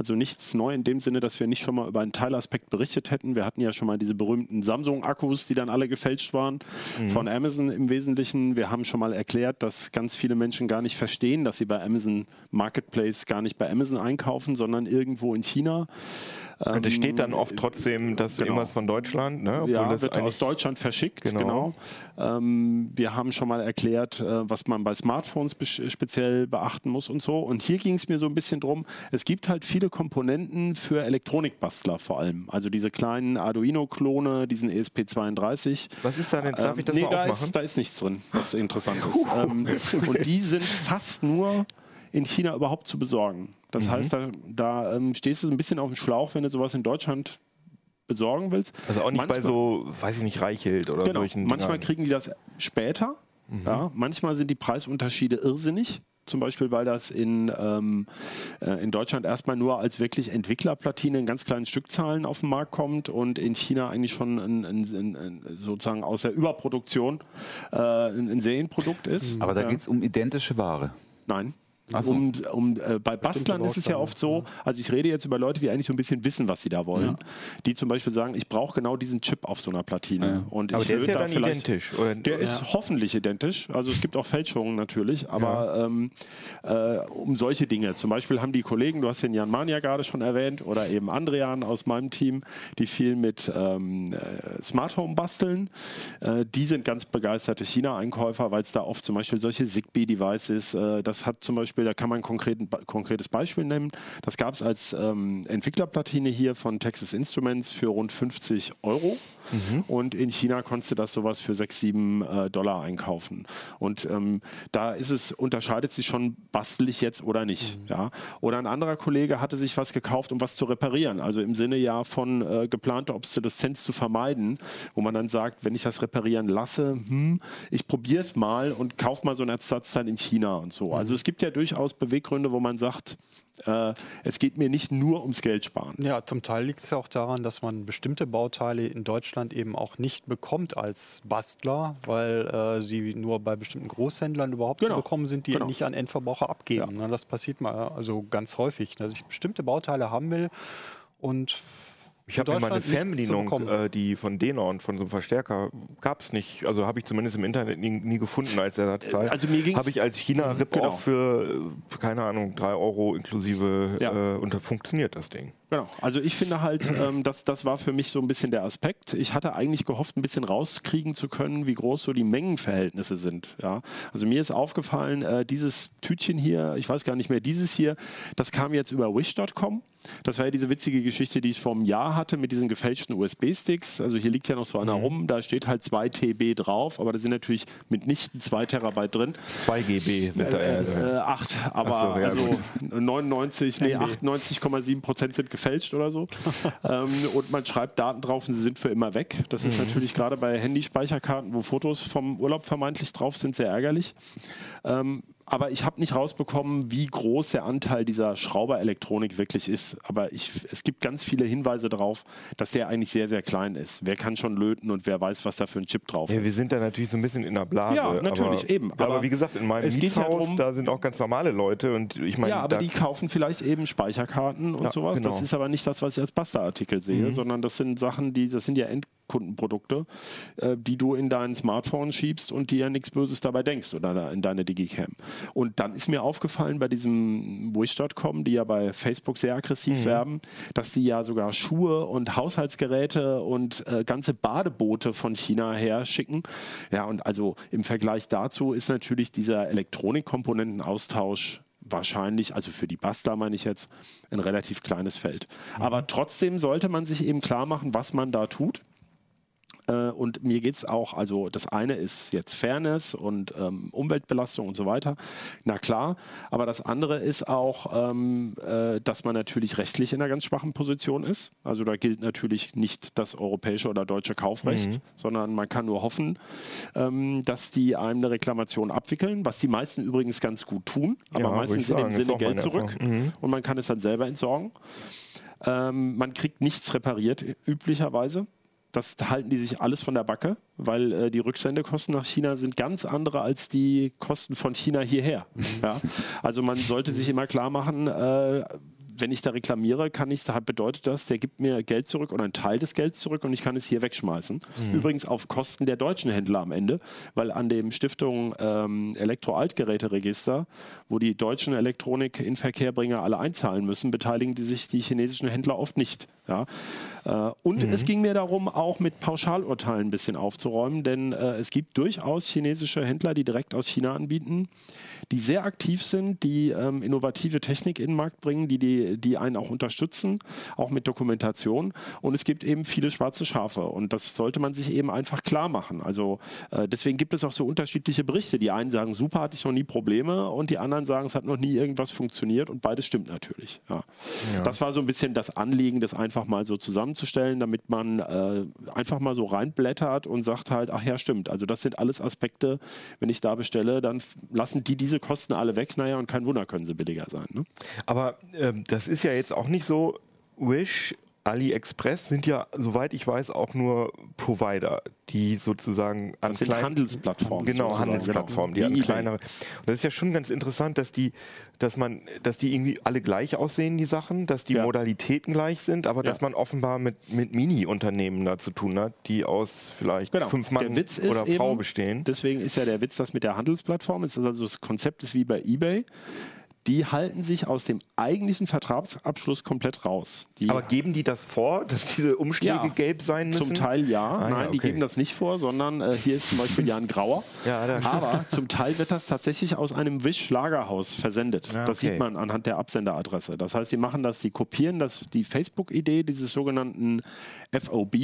Also nichts neu in dem Sinne, dass wir nicht schon mal über einen Teilaspekt berichtet hätten. Wir hatten ja schon mal diese berühmten Samsung-Akkus, die dann alle gefälscht waren, von Amazon im Wesentlichen. Wir haben schon mal erklärt, dass ganz viele Menschen gar nicht verstehen, dass sie bei Amazon Marketplace gar nicht bei Amazon einkaufen, sondern irgendwo in China. Und es steht dann oft trotzdem, dass genau. irgendwas von Deutschland, ne? Obwohl Ja, das wird aus Deutschland verschickt, Genau. genau. Ähm, wir haben schon mal erklärt, äh, was man bei Smartphones bes- speziell beachten muss und so. Und hier ging es mir so ein bisschen drum, es gibt halt viele Komponenten für Elektronikbastler vor allem. Also diese kleinen Arduino-Klone, diesen E ESP32. Was ist da denn? Darf ich das nee, mal da aufmachen? ist, da ist nichts drin, was interessant ist. ähm, Und die sind fast nur in China überhaupt zu besorgen. Das Mhm. heißt, da, da ähm, stehst du so ein bisschen auf dem Schlauch, wenn du sowas in Deutschland besorgen willst. Also auch nicht bei Manchmal- so, weiß ich nicht, Reichelt oder Genau. solchen Manchmal Dingern. kriegen die das später. Mhm. Ja. Manchmal sind die Preisunterschiede irrsinnig zum Beispiel, weil das in, ähm, äh, in Deutschland erstmal nur als wirklich Entwicklerplatine in ganz kleinen Stückzahlen auf den Markt kommt und in China eigentlich schon ein, ein, ein, ein sozusagen aus der Überproduktion äh, ein, Serienprodukt ist. Aber da Ja. geht es um identische Ware. Nein. So. Um, um, äh, bei Bastlern ist es ja oft so, also ich rede jetzt über Leute, die eigentlich so ein bisschen wissen, was sie da wollen, die zum Beispiel sagen, ich brauche genau diesen Chip auf so einer Platine. Und Aber ich der ist ja da dann identisch. Oder? Der ist hoffentlich identisch. Also es gibt auch Fälschungen natürlich, aber ähm, äh, um solche Dinge. Zum Beispiel haben die Kollegen, du hast den Jan Mania gerade schon erwähnt, oder eben Andrian aus meinem Team, die viel mit ähm, äh, Smart Home basteln. Äh, die sind ganz begeisterte China-Einkäufer, weil es da oft zum Beispiel solche Zigbee-Devices, äh, das hat zum Beispiel, da kann man ein konkretes Beispiel nennen. Das gab es als ähm, Entwicklerplatine hier von Texas Instruments für rund 50 Euro. Und in China konntest du das sowas für 6, 7 äh, Dollar einkaufen. Und ähm, da ist es, unterscheidet sich schon, bastel ich jetzt oder nicht. Ja? Oder ein anderer Kollege hatte sich was gekauft, um was zu reparieren. Also im Sinne ja von äh, geplanter Obsoleszenz zu vermeiden, wo man dann sagt, wenn ich das reparieren lasse, hm, ich probiere es mal und kaufe mal so ein Ersatzteil in China und so. Also es gibt ja durchaus Beweggründe, wo man sagt, äh, es geht mir nicht nur ums Geld sparen. Ja, zum Teil liegt es ja auch daran, dass man bestimmte Bauteile in Deutschland eben auch nicht bekommt als Bastler, weil äh, sie nur bei bestimmten Großhändlern überhaupt Genau. zu bekommen sind, die Genau. nicht an Endverbraucher abgeben. Ne, das passiert mal also ganz häufig, dass ich bestimmte Bauteile haben will und Ich habe mir mal eine Fernbedienung, äh, die von Denon, von so einem Verstärker, gab es nicht. Also habe ich zumindest im Internet nie, nie gefunden als Ersatzteil. Also mir ging's- Habe ich als China-Rip Genau. auch für, äh, keine Ahnung, 3 Euro inklusive Ja. äh, und da funktioniert das Ding. Genau. Also ich finde halt, ähm, das, das war für mich so ein bisschen der Aspekt. Ich hatte eigentlich gehofft, ein bisschen rauskriegen zu können, wie groß so die Mengenverhältnisse sind. Ja? Also mir ist aufgefallen, äh, dieses Tütchen hier, ich weiß gar nicht mehr, dieses hier, das kam jetzt über wish.com. Das war ja diese witzige Geschichte, die ich vor einem Jahr hatte mit diesen gefälschten USB-Sticks. Also hier liegt ja noch so einer rum, da steht halt 2 TB drauf, aber da sind natürlich mitnichten 2 Terabyte drin. 2 GB sind da eher drin. Äh, 8, aber Ach so, ja, also gut. 99, nee, 98,7 Prozent sind gefälscht oder so. ähm, und man schreibt Daten drauf und sie sind für immer weg. Das ist natürlich gerade bei Handyspeicherkarten, wo Fotos vom Urlaub vermeintlich drauf sind, sehr ärgerlich. Ähm, aber ich habe nicht rausbekommen, wie groß der Anteil dieser Schrauberelektronik wirklich ist. Aber ich, es gibt ganz viele Hinweise darauf, dass der eigentlich sehr, sehr klein ist. Wer kann schon löten und wer weiß, was da für ein Chip drauf Ja, wir ist. sind da natürlich so ein bisschen in der Blase. Ja, natürlich, aber, eben. Aber, Aber wie gesagt, in meinem geht ja Mietshaus, drum- da sind auch ganz normale Leute und ich meine, Ja, aber die kaufen vielleicht eben Speicherkarten und Ja, sowas. genau. Das ist aber nicht das, was ich als Basta-Artikel sehe, sondern das sind Sachen, die, das sind ja Endkundenprodukte, äh, die du in dein Smartphone schiebst und dir ja nichts Böses dabei denkst oder da in deine Digicam. Und dann ist mir aufgefallen bei diesem Wish.com, die ja bei Facebook sehr aggressiv werben, dass die ja sogar Schuhe und Haushaltsgeräte und äh, ganze Badeboote von China her schicken. Ja, und also im Vergleich dazu ist natürlich dieser Elektronikkomponentenaustausch wahrscheinlich, also für die Bastler meine ich jetzt, ein relativ kleines Feld. Aber trotzdem sollte man sich eben klar machen, was man da tut. Äh, Und mir geht es auch, also das eine ist jetzt Fairness und ähm, Umweltbelastung und so weiter, na klar, aber das andere ist auch, ähm, äh, dass man natürlich rechtlich in einer ganz schwachen Position ist. Also da gilt natürlich nicht das europäische oder deutsche Kaufrecht, sondern man kann nur hoffen, ähm, dass die einem eine Reklamation abwickeln, was die meisten übrigens ganz gut tun, aber Ja, meistens in dem Sinne Geld zurück Erfahrung. und man kann es dann selber entsorgen. Ähm, man kriegt nichts repariert, üblicherweise. Das halten die sich alles von der Backe, weil äh, die Rücksendekosten nach China sind ganz andere als die Kosten von China hierher. Ja? Also man sollte sich immer klar machen, äh, wenn ich da reklamiere, kann ich, da bedeutet das, der gibt mir Geld zurück oder einen Teil des Gelds zurück und ich kann es hier wegschmeißen. Übrigens auf Kosten der deutschen Händler am Ende, weil an dem Stiftung ähm, Elektro-Altgeräteregister, wo die deutschen Elektronik-Inverkehrbringer alle einzahlen müssen, beteiligen die sich die chinesischen Händler oft nicht. Ja? Äh, und es ging mir darum, auch mit Pauschalurteilen ein bisschen aufzuräumen, denn äh, es gibt durchaus chinesische Händler, die direkt aus China anbieten, die sehr aktiv sind, die ähm, innovative Technik in den Markt bringen, die die die, die einen auch unterstützen, auch mit Dokumentation. Und es gibt eben viele schwarze Schafe. Und das sollte man sich eben einfach klar machen. Also äh, deswegen gibt es auch so unterschiedliche Berichte. Die einen sagen, super, hatte ich noch nie Probleme. Und die anderen sagen, es hat noch nie irgendwas funktioniert. Und beides stimmt natürlich. Ja. Ja. Das war so ein bisschen das Anliegen, das einfach mal so zusammenzustellen, damit man äh, einfach mal so reinblättert und sagt halt, ach ja, stimmt. Also das sind alles Aspekte, wenn ich da bestelle, dann lassen die diese Kosten alle weg. Naja, und kein Wunder, können sie billiger sein. Ne? Aber ähm, das ist ja jetzt auch nicht so. Wish, AliExpress sind ja, soweit ich weiß, auch nur Provider, die sozusagen an Das sind Handelsplattformen. Genau, sozusagen, Handelsplattformen, die genau. an kleinere. Und das ist ja schon ganz interessant, dass die, dass man, dass die irgendwie alle gleich aussehen, die Sachen, dass die Ja. Modalitäten gleich sind, aber Ja. dass man offenbar mit, mit Mini-Unternehmen da zu tun hat, die aus vielleicht Genau. fünf Mann oder eben, Frau bestehen. Deswegen ist ja der Witz, das mit der Handelsplattform, ist also das Konzept ist wie bei eBay. Die halten sich aus dem eigentlichen Vertragsabschluss komplett raus. Die Aber geben die das vor, dass diese Umschläge Ja, gelb sein müssen? Zum Teil ja. Ah, ja, Nein, die okay. geben das nicht vor, sondern äh, hier ist zum Beispiel Jan Grauer. Ja, Aber zum Teil wird das tatsächlich aus einem Wish-Lagerhaus versendet. Ja, Das okay. sieht man anhand der Absenderadresse. Das heißt, sie machen das, die kopieren das, die Facebook-Idee dieses sogenannten FOB,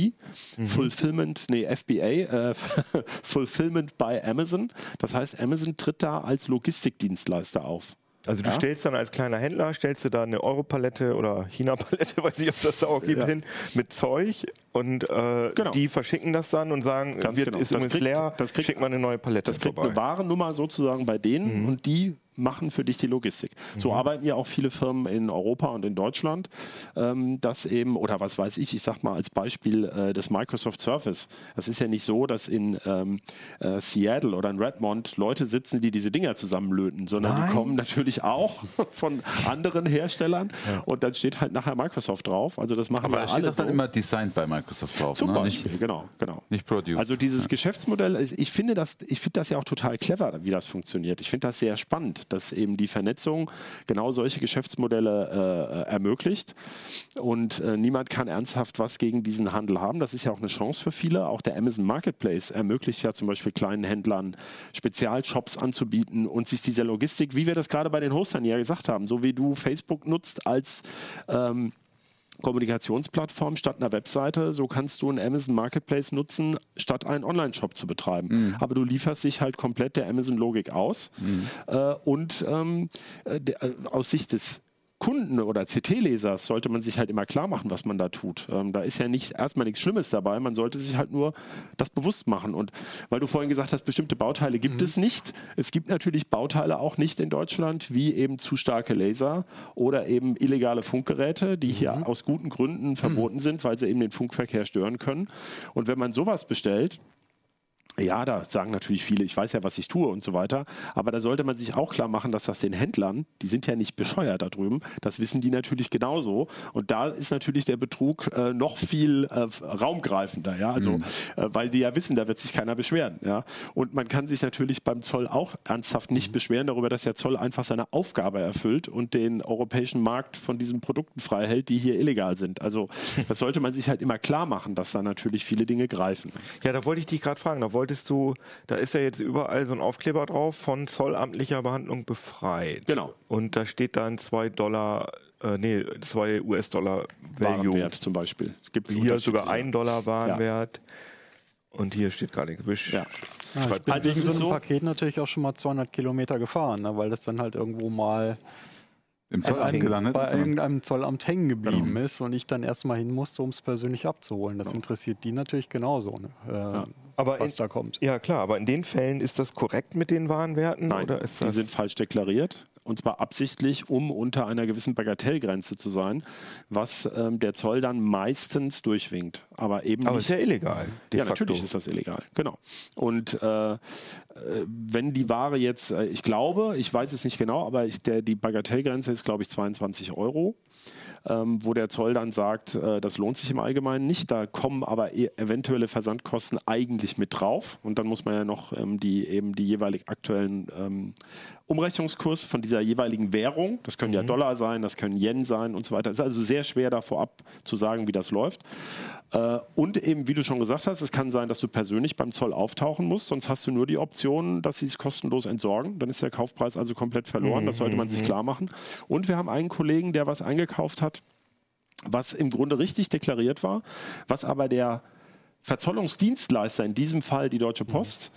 Mhm. Fulfillment, nee, FBA, äh, Fulfillment by Amazon. Das heißt, Amazon tritt da als Logistikdienstleister auf. Also du Ja. stellst dann als kleiner Händler, stellst du da eine Europalette oder China-Palette, weiß nicht, ob das da auch gibt, Ja. hin, mit Zeug und äh, Genau. die verschicken das dann und sagen, Ganz wird, genau. ist Das kriegt- leer, das kriegt- schick mal eine neue Palette Das kriegt vorbei. eine Warennummer sozusagen bei denen Mhm. und die machen für dich die Logistik. So arbeiten ja auch viele Firmen in Europa und in Deutschland, ähm, dass eben, oder was weiß ich, ich sag mal als Beispiel äh, das Microsoft Surface. Das ist ja nicht so, dass in ähm, äh, Seattle oder in Redmond Leute sitzen, die diese Dinger zusammenlöten, sondern Nein. die kommen natürlich auch von anderen Herstellern und dann steht halt nachher Microsoft drauf. Also das machen Aber wir da steht alle das dann so. immer designed bei Microsoft drauf. Zum ne? Beispiel, Nicht, genau, genau. nicht produced. Also dieses Geschäftsmodell, ist- ich finde das, ich finde das ja auch total clever, wie das funktioniert. Ich finde das sehr spannend, dass eben die Vernetzung genau solche Geschäftsmodelle äh, ermöglicht. Und äh, niemand kann ernsthaft was gegen diesen Handel haben. Das ist ja auch eine Chance für viele. Auch der Amazon Marketplace ermöglicht ja zum Beispiel kleinen Händlern Spezialshops anzubieten und sich dieser Logistik, wie wir das gerade bei den Hostern ja gesagt haben, so wie du Facebook nutzt als ähm, Kommunikationsplattform statt einer Webseite. So kannst du einen Amazon Marketplace nutzen, statt einen Online-Shop zu betreiben. Aber du lieferst dich halt komplett der Amazon-Logik aus. Äh, und ähm, äh, der, äh, aus Sicht des Kunden oder CT-Lesers sollte man sich halt immer klar machen, was man da tut. Ähm, da ist ja nicht erstmal nichts Schlimmes dabei, man sollte sich halt nur das bewusst machen. Und weil du vorhin gesagt hast, bestimmte Bauteile gibt es nicht. Es gibt natürlich Bauteile auch nicht in Deutschland, wie eben zu starke Laser oder eben illegale Funkgeräte, die hier aus guten Gründen verboten sind, weil sie eben den Funkverkehr stören können. Und wenn man sowas bestellt, ja, da sagen natürlich viele, ich weiß ja, was ich tue und so weiter. Aber da sollte man sich auch klar machen, dass das den Händlern, die sind ja nicht bescheuert da drüben, das wissen die natürlich genauso. Und da ist natürlich der Betrug äh, noch viel äh, raumgreifender, ja. Also, äh, weil die ja wissen, da wird sich keiner beschweren, ja. Und man kann sich natürlich beim Zoll auch ernsthaft nicht beschweren darüber, dass der Zoll einfach seine Aufgabe erfüllt und den europäischen Markt von diesen Produkten frei hält, die hier illegal sind. Also, das sollte man sich halt immer klar machen, dass da natürlich viele Dinge greifen. Ja, da wollte ich dich gerade fragen. Da wolltest du, da ist ja jetzt überall so ein Aufkleber drauf von zollamtlicher Behandlung befreit. Genau. Und da steht dann 2 Dollar, äh, nee, 2 US-Dollar Value. Warenwert zum Beispiel. Gibt's Hier sogar unterschiedliche. 1 Dollar Warenwert. Und hier steht gar nichts. Wisch. Ja. Ja, ich bin Also wegen so einem so- Paket natürlich auch schon mal 200 Kilometer gefahren, ne, weil das dann halt irgendwo mal Im bei, Zollamt gelandet. bei irgendeinem Zollamt hängen geblieben Genau. ist und ich dann erstmal hin musste, um es persönlich abzuholen. Das interessiert die natürlich genauso, ne, äh, Aber was in, da kommt. ja, klar, aber in den Fällen ist das korrekt mit den Warenwerten? Nein, oder ist die das sind falsch deklariert. Und zwar absichtlich, um unter einer gewissen Bagatellgrenze zu sein, was ähm, der Zoll dann meistens durchwinkt. Aber eben aber nicht. ist ja illegal. ja, facto. natürlich ist das illegal, genau. Und äh, äh, wenn die Ware jetzt, äh, ich glaube, ich weiß es nicht genau, aber ich, der, die Bagatellgrenze ist, glaube ich, 22 Euro. Ähm, wo der Zoll dann sagt, äh, das lohnt sich im Allgemeinen nicht. Da kommen aber e eventuelle Versandkosten eigentlich mit drauf. Und dann muss man ja noch ähm, die, eben die jeweilig aktuellen ähm, Umrechnungskurs von dieser jeweiligen Währung, das können ja Dollar sein, das können Yen sein und so weiter. Es ist also sehr schwer da vorab zu sagen, wie das läuft. Äh, und eben, wie du schon gesagt hast, es kann sein, dass du persönlich beim Zoll auftauchen musst, sonst hast du nur die Option, dass sie es kostenlos entsorgen. Dann ist der Kaufpreis also komplett verloren. Das sollte man sich klar machen. Und wir haben einen Kollegen, der was eingekauft hat, was im Grunde richtig deklariert war, was aber der Verzollungsdienstleister, in diesem Fall die Deutsche Post,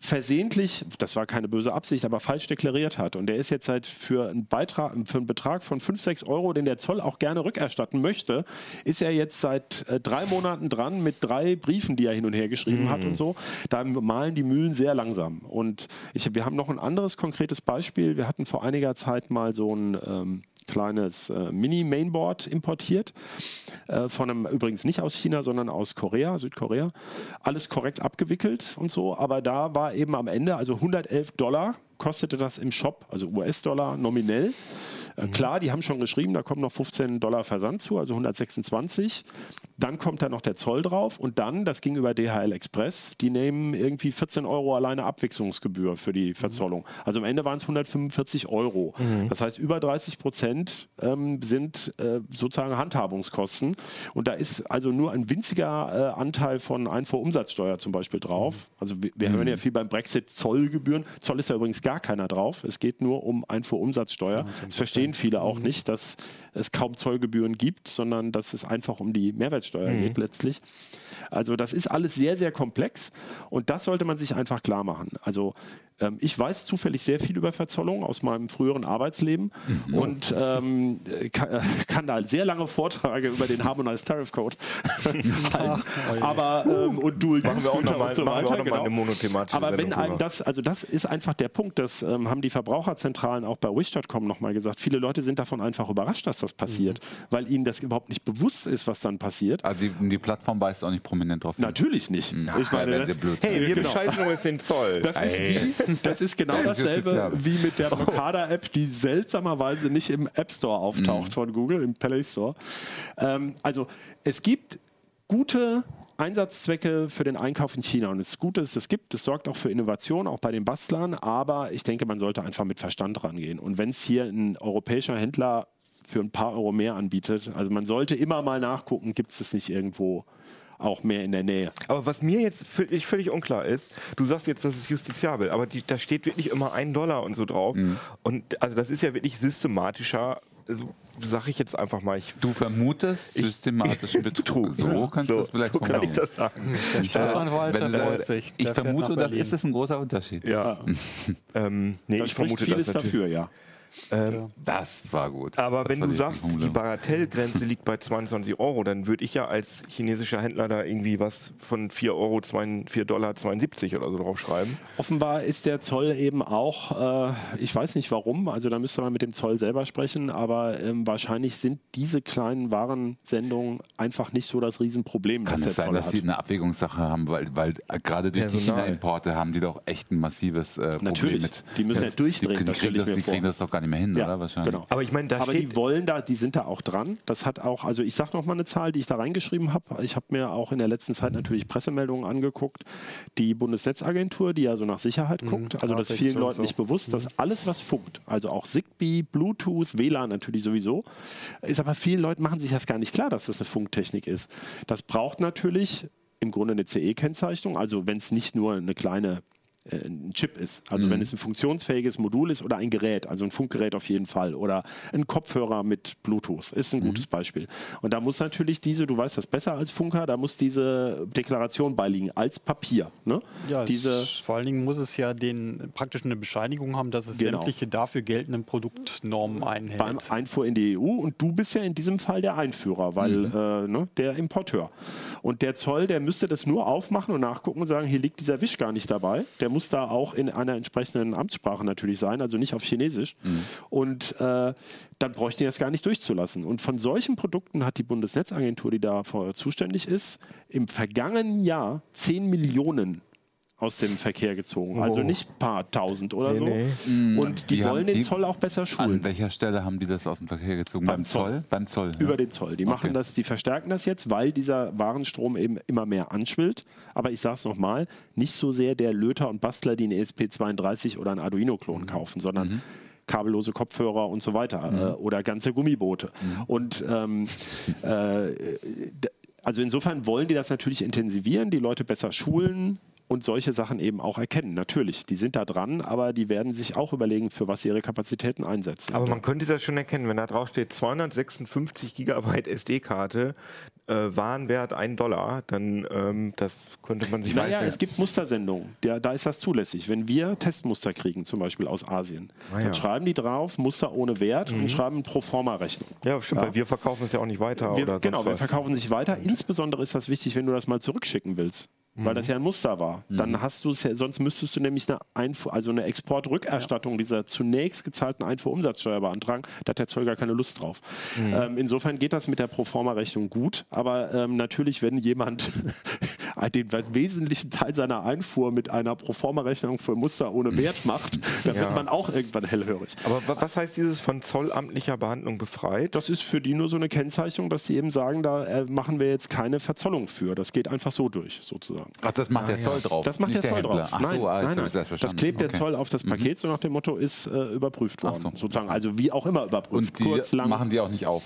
versehentlich, das war keine böse Absicht, aber falsch deklariert hat. Und der ist jetzt halt für einen, Beitrag, für einen Betrag von 5, 6 Euro, den der Zoll auch gerne rückerstatten möchte, ist er jetzt seit äh, drei Monaten dran mit drei Briefen, die er hin und her geschrieben hat und so. Da malen die Mühlen sehr langsam. Und ich, wir haben noch ein anderes konkretes Beispiel. Wir hatten vor einiger Zeit mal so ein ähm, kleines äh, Mini-Mainboard importiert. Äh, von einem, übrigens nicht aus China, sondern aus Korea, Südkorea. Alles korrekt abgewickelt und so. Aber da war eben am Ende, also 111 Dollar kostete das im Shop, also US-Dollar nominell. Äh, Klar, die haben schon geschrieben, da kommen noch 15 Dollar Versand zu, also 126. Dann kommt da noch der Zoll drauf und dann, das ging über DHL Express, die nehmen irgendwie 14 Euro alleine Abwechslungsgebühr für die Verzollung. Also am Ende waren es 145 Euro. Das heißt, über 30 Prozent ähm, sind äh, sozusagen Handhabungskosten. Und da ist also nur ein winziger äh, Anteil von Einfuhrumsatzsteuer zum Beispiel drauf. Also wir, wir hören ja viel beim Brexit Zollgebühren. Zoll ist ja übrigens gar keiner drauf. Es geht nur um Einfuhrumsatzsteuer. Das verstehen viele auch nicht, dass es kaum Zollgebühren gibt, sondern dass es einfach um die Mehrwertsteuer geht letztlich. Also das ist alles sehr, sehr komplex und das sollte man sich einfach klar machen. Also ähm, ich weiß zufällig sehr viel über Verzollung aus meinem früheren Arbeitsleben und ähm, kann, äh, kann da sehr lange Vorträge über den Harmonized Tariff Code halten. Aber ähm, und Dual Use noch mal- und so weiter. genau. Aber wenn einem das, also das ist einfach der Punkt, das ähm, haben die Verbraucherzentralen auch bei Wish.com nochmal gesagt. Viele Leute sind davon einfach überrascht, dass das passiert, weil ihnen das überhaupt nicht bewusst ist, was dann passiert. Also die, die Plattform weist auch nicht prominent drauf hin. Natürlich nicht. Na, ich meine, das, sie blöd. Hey, wir Genau. bescheißen übrigens den Zoll. das ist, wie, das ist genau Das ist dasselbe wie mit der Blockader-App, die seltsamerweise nicht im App Store auftaucht von Google, im Play Store. Ähm, also es gibt gute Einsatzzwecke für den Einkauf in China. Und es ist gut, dass es das gibt. Es sorgt auch für Innovation, auch bei den Bastlern. Aber ich denke, man sollte einfach mit Verstand rangehen. Und wenn es hier ein europäischer Händler für ein paar Euro mehr anbietet, also man sollte immer mal nachgucken, gibt es das nicht irgendwo auch mehr in der Nähe. Aber was mir jetzt völlig, völlig unklar ist, du sagst jetzt, das ist justiziabel, aber die, da steht wirklich immer ein Dollar und so drauf. Und also das ist ja wirklich systematischer, also, sag ich jetzt einfach mal, ich Du vermutest systematischen Betrug. So kannst du so, das vielleicht so kann ich das sagen. Der Staatsanwalt, Wenn der du freut sagst, sich. ich Der fährt vermute, das ist es ein großer Unterschied. Ja. ähm, nee, Da ich vermute vieles das dafür, ja. Ähm, Das war gut. aber das wenn du die sagst, die. Bagatellgrenze liegt bei 22 Euro, dann würde ich ja als chinesischer Händler da irgendwie was von 4 Euro, 4 Dollar 72 oder so draufschreiben. Offenbar ist der Zoll eben auch, äh, ich weiß nicht warum, also da müsste man mit dem Zoll selber sprechen, aber ähm, wahrscheinlich sind diese kleinen Warensendungen einfach nicht so das Riesenproblem, Kann das der es sein, Zoll dass hat. sie eine Abwägungssache haben, weil, weil äh, gerade durch die Personal. China-Importe haben die doch echt ein massives äh, Problem Natürlich. mit. Die müssen ja durchdrehen, Die, die, kriegen das, mir die kriegen das doch gar nicht mehr hin, oder? Wahrscheinlich. Genau. Aber ich meine, da Aber die wollen da, die sind da auch dran. Das hat auch, also ich sage noch mal eine Zahl, die ich da reingeschrieben habe. Ich habe mir auch in der letzten Zeit natürlich Pressemeldungen angeguckt. Die Bundesnetzagentur, die ja so nach Sicherheit guckt, also das ist vielen Leuten so. nicht bewusst, dass alles, was funkt, also auch Zigbee, Bluetooth, WLAN natürlich sowieso, ist aber vielen Leuten machen sich das gar nicht klar, dass das eine Funktechnik ist. Das braucht natürlich im Grunde eine CE-Kennzeichnung, also wenn es nicht nur eine kleine ein Chip ist. Also wenn es ein funktionsfähiges Modul ist oder ein Gerät, also ein Funkgerät auf jeden Fall oder ein Kopfhörer mit Bluetooth, ist ein gutes Beispiel. Und da muss natürlich diese, du weißt das besser als Funker, da muss diese Deklaration beiliegen als Papier. Ne? Ja, diese, es, vor allen Dingen muss es ja den praktisch eine Bescheinigung haben, dass es Genau. sämtliche dafür geltenden Produktnormen einhält. beim Einfuhr in die EU und du bist ja in diesem Fall der Einführer, weil äh, ne, der Importeur. Und der Zoll, der müsste das nur aufmachen und nachgucken und sagen, hier liegt dieser Wisch gar nicht dabei. Der muss da auch in einer entsprechenden Amtssprache natürlich sein, also nicht auf Chinesisch. Und äh, dann bräuchten die das gar nicht durchzulassen. Und von solchen Produkten hat die Bundesnetzagentur, die dafür zuständig ist, im vergangenen Jahr 10 Millionen aus dem Verkehr gezogen. Also Oh. nicht ein paar tausend oder Nee, so. nee. Und die, Die wollen den die- Zoll auch besser schulen. An welcher Stelle haben die das aus dem Verkehr gezogen? Beim Beim, Zoll? Zoll. Beim Zoll. Über ja. den Zoll. Die machen Okay. das, die verstärken das jetzt, weil dieser Warenstrom eben immer mehr anschwillt. Aber ich sage es nochmal, nicht so sehr der Löter und Bastler, die einen ESP32 oder einen Arduino-Klon kaufen, sondern kabellose Kopfhörer und so weiter äh, oder ganze Gummiboote. Und ähm, äh, also insofern wollen die das natürlich intensivieren, die Leute besser schulen und solche Sachen eben auch erkennen. Natürlich, die sind da dran, aber die werden sich auch überlegen, für was sie ihre Kapazitäten einsetzen. Aber man könnte das schon erkennen, wenn da drauf steht 256 Gigabyte SD-Karte, äh, Warenwert 1 Dollar, dann ähm, das könnte man sich Naja, es gibt Mustersendungen, da, da ist das zulässig. Wenn wir Testmuster kriegen, zum Beispiel aus Asien, Ah, ja. Mhm. dann schreiben die drauf, Muster ohne Wert und schreiben Proforma-Rechnung. Ja, stimmt, weil wir verkaufen es ja auch nicht weiter. Wir, oder genau, wir was. verkaufen sich weiter. Insbesondere ist das wichtig, wenn du das mal zurückschicken willst. Weil das ja ein Muster war. Dann hast du es ja, sonst müsstest du nämlich eine Einfuhr, also eine Exportrückerstattung dieser zunächst gezahlten Einfuhrumsatzsteuer beantragen. Da hat der Zoll gar keine Lust drauf. Ähm, insofern geht das mit der Proforma-Rechnung gut, aber ähm, natürlich, wenn jemand den wesentlichen Teil seiner Einfuhr mit einer Proforma-Rechnung für Muster ohne Wert macht, dann Ja. wird man auch irgendwann hellhörig. Aber wa- was heißt dieses von zollamtlicher Behandlung befreit? Das ist für die nur so eine Kennzeichnung, dass sie eben sagen, da äh, machen wir jetzt keine Verzollung für. Das geht einfach so durch, sozusagen. Ach, das macht der Zoll drauf. Das macht nicht der Zoll Händler. drauf. Ach nein, so, ah, jetzt nein, nein. Das verstanden. klebt der Okay. Zoll auf das Paket, so nach dem Motto, ist äh, überprüft worden, so. sozusagen. Also wie auch immer überprüft. Und die Kurz, lang. machen die auch nicht auf.